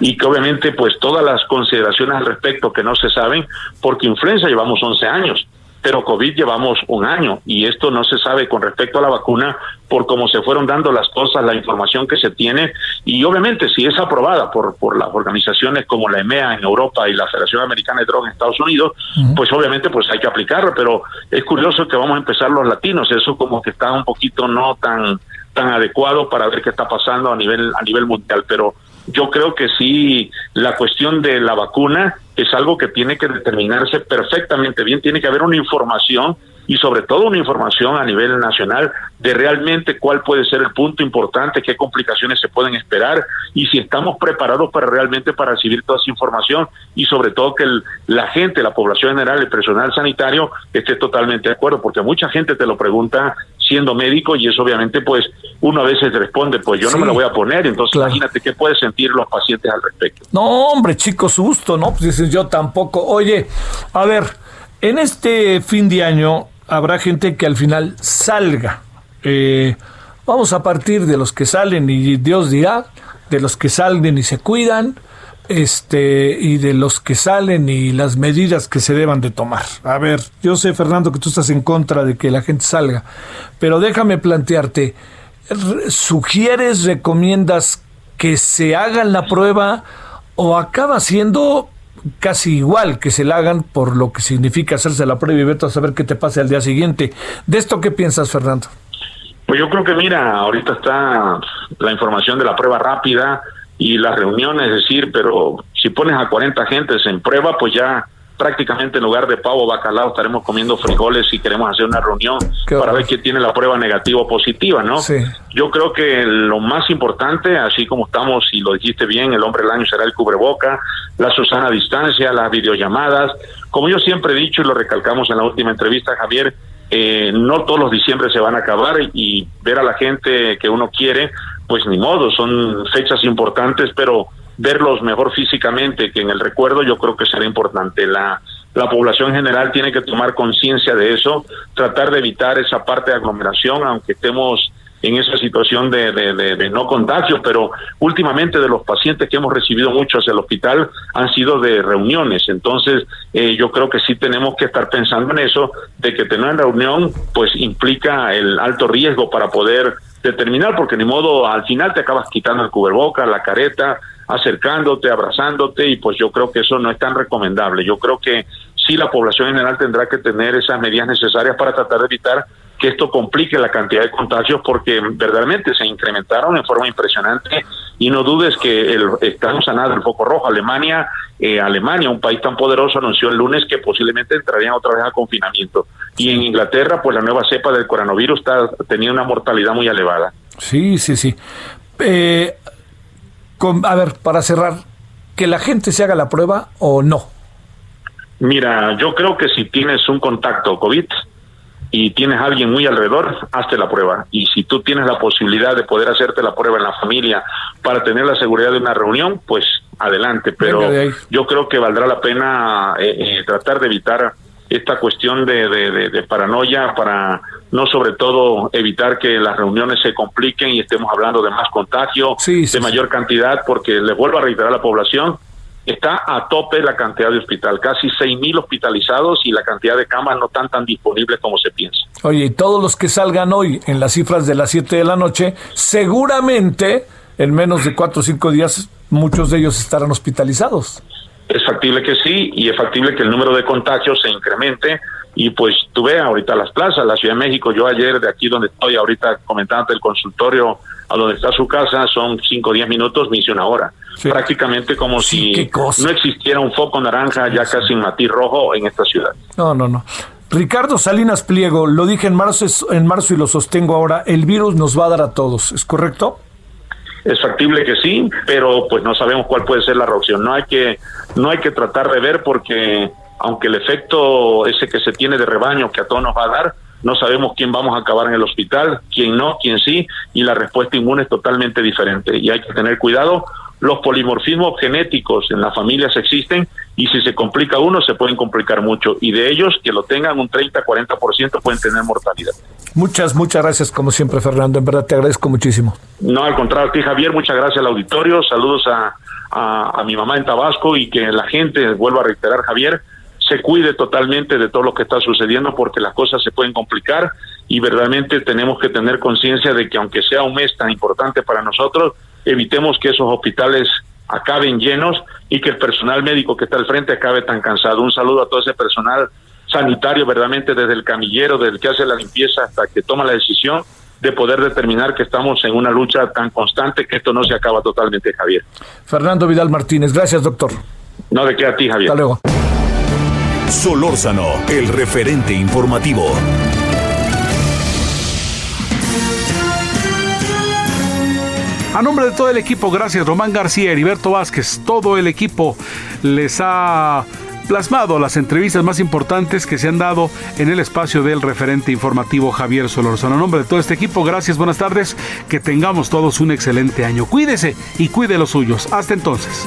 y que obviamente pues todas las consideraciones al respecto que no se saben, porque influenza llevamos 11 años, pero COVID llevamos un año y esto no se sabe con respecto a la vacuna por cómo se fueron dando las cosas, la información que se tiene y obviamente si es aprobada por, por las organizaciones como la EMEA en Europa y la Federación Americana de Drogas en Estados Unidos, pues obviamente pues hay que aplicarlo, pero es curioso que vamos a empezar los latinos, eso como que está un poquito no tan tan adecuado para ver qué está pasando a nivel a nivel mundial, pero yo creo que sí, la cuestión de la vacuna es algo que tiene que determinarse perfectamente bien, tiene que haber una información y sobre todo una información a nivel nacional de realmente cuál puede ser el punto importante, qué complicaciones se pueden esperar y si estamos preparados para realmente para recibir toda esa información y sobre todo que la gente, la población general, el personal sanitario esté totalmente de acuerdo, porque mucha gente te lo pregunta siendo médico y eso obviamente pues uno a veces responde, pues yo no me lo voy a poner, entonces imagínate qué pueden sentir los pacientes al respecto. No, hombre, chico, susto, ¿no? Pues dices yo tampoco. Oye, a ver, en este fin de año habrá gente que al final salga. Eh, vamos a partir de los que salen y Dios dirá, de los que salen y se cuidan, este y de los que salen y las medidas que se deban de tomar. A ver, yo sé Fernando que tú estás en contra de que la gente salga, pero déjame plantearte, ¿sugieres, recomiendas que se hagan la prueba o acaba siendo casi igual que se la hagan por lo que significa hacerse la prueba y vete a saber qué te pase al día siguiente? ¿De esto qué piensas, Fernando? Pues yo creo que mira, ahorita está la información de la prueba rápida, y las reuniones, es decir, pero si pones a 40 gentes en prueba, pues ya prácticamente en lugar de pavo bacalao estaremos comiendo frijoles si queremos hacer una reunión para ver quién tiene la prueba negativa o positiva, ¿no? Yo creo que lo más importante, así como estamos, y lo dijiste bien, el hombre del año será el cubreboca, la Susana a distancia, las videollamadas. Como yo siempre he dicho y lo recalcamos en la última entrevista, Javier, eh, no todos los diciembre se van a acabar y ver a la gente que uno quiere, pues ni modo, son fechas importantes, pero verlos mejor físicamente que en el recuerdo yo creo que será importante. La, la población en general tiene que tomar conciencia de eso, tratar de evitar esa parte de aglomeración, aunque estemos en esa situación de, de, no contagio, pero últimamente de los pacientes que hemos recibido muchos el hospital han sido de reuniones. Entonces, eh, yo creo que sí tenemos que estar pensando en eso, de que tener reunión pues implica el alto riesgo para poder determinar, porque ni modo, al final te acabas quitando el cuberboca, la careta, acercándote, abrazándote, y pues yo creo que eso no es tan recomendable. Yo creo que sí la población en general tendrá que tener esas medidas necesarias para tratar de evitar que esto complique la cantidad de contagios porque verdaderamente se incrementaron en forma impresionante y no dudes que el, estamos sanando el foco rojo. Alemania, eh, Alemania, un país tan poderoso, anunció el lunes que posiblemente entrarían otra vez a confinamiento. Y en Inglaterra, pues la nueva cepa del coronavirus está teniendo una mortalidad muy elevada. Sí, sí, sí. Eh, a ver, para cerrar, que la gente se haga la prueba o no. Mira, yo creo que si tienes un contacto COVID, y tienes a alguien muy alrededor, hazte la prueba. Y si tú tienes la posibilidad de poder hacerte la prueba en la familia para tener la seguridad de una reunión, pues adelante. Pero yo creo que valdrá la pena eh, eh, tratar de evitar esta cuestión de, de, paranoia para no sobre todo evitar que las reuniones se compliquen y estemos hablando de más contagio, de mayor cantidad, porque les vuelvo a reiterar a la población, está a tope la cantidad de hospital, casi 6.000 hospitalizados y la cantidad de camas no están tan disponibles como se piensa. Oye, y todos los que salgan hoy en las cifras de las 7 de la noche, seguramente en menos de 4 o 5 días muchos de ellos estarán hospitalizados. Es factible que sí y es factible que el número de contagios se incremente y pues tú ves ahorita las plazas, la Ciudad de México, yo ayer de aquí donde estoy ahorita comentando el consultorio a donde está su casa son 5 o 10 minutos, me hice una hora prácticamente como si no existiera un foco naranja ya casi en matiz rojo en esta ciudad. No, no, no. Ricardo Salinas Pliego, lo dije en marzo, en marzo y lo sostengo ahora, el virus nos va a dar a todos, ¿es correcto? Es factible que sí, pero pues no sabemos cuál puede ser la reacción. No hay que no hay que tratar de ver porque aunque el efecto ese que se tiene de rebaño que a todos nos va a dar, no sabemos quién vamos a acabar en el hospital, quién no, quién sí, y la respuesta inmune es totalmente diferente. Y hay que tener cuidado los polimorfismos genéticos en las familias existen y si se complica uno se pueden complicar mucho y de ellos que lo tengan un 30-40% pueden tener mortalidad. Muchas, muchas gracias como siempre Fernando, en verdad te agradezco muchísimo. No, al contrario a ti Javier, muchas gracias al auditorio, saludos a, a, a mi mamá en Tabasco y que la gente, vuelvo a reiterar Javier, se cuide totalmente de todo lo que está sucediendo porque las cosas se pueden complicar y verdaderamente tenemos que tener conciencia de que aunque sea un mes tan importante para nosotros, evitemos que esos hospitales acaben llenos y que el personal médico que está al frente acabe tan cansado. Un saludo a todo ese personal sanitario, verdaderamente desde el camillero, desde el que hace la limpieza hasta que toma la decisión de poder determinar que estamos en una lucha tan constante que esto no se acaba totalmente, Javier. Fernando Vidal Martínez, gracias, doctor. No, de qué a ti, Javier. Hasta luego. Solórzano, el referente informativo. A nombre de todo el equipo, gracias Román García, Heriberto Vázquez, todo el equipo les ha plasmado las entrevistas más importantes que se han dado en el espacio del referente informativo Javier Solorzano. A nombre de todo este equipo, gracias, buenas tardes, que tengamos todos un excelente año. Cuídese y cuide los suyos. Hasta entonces.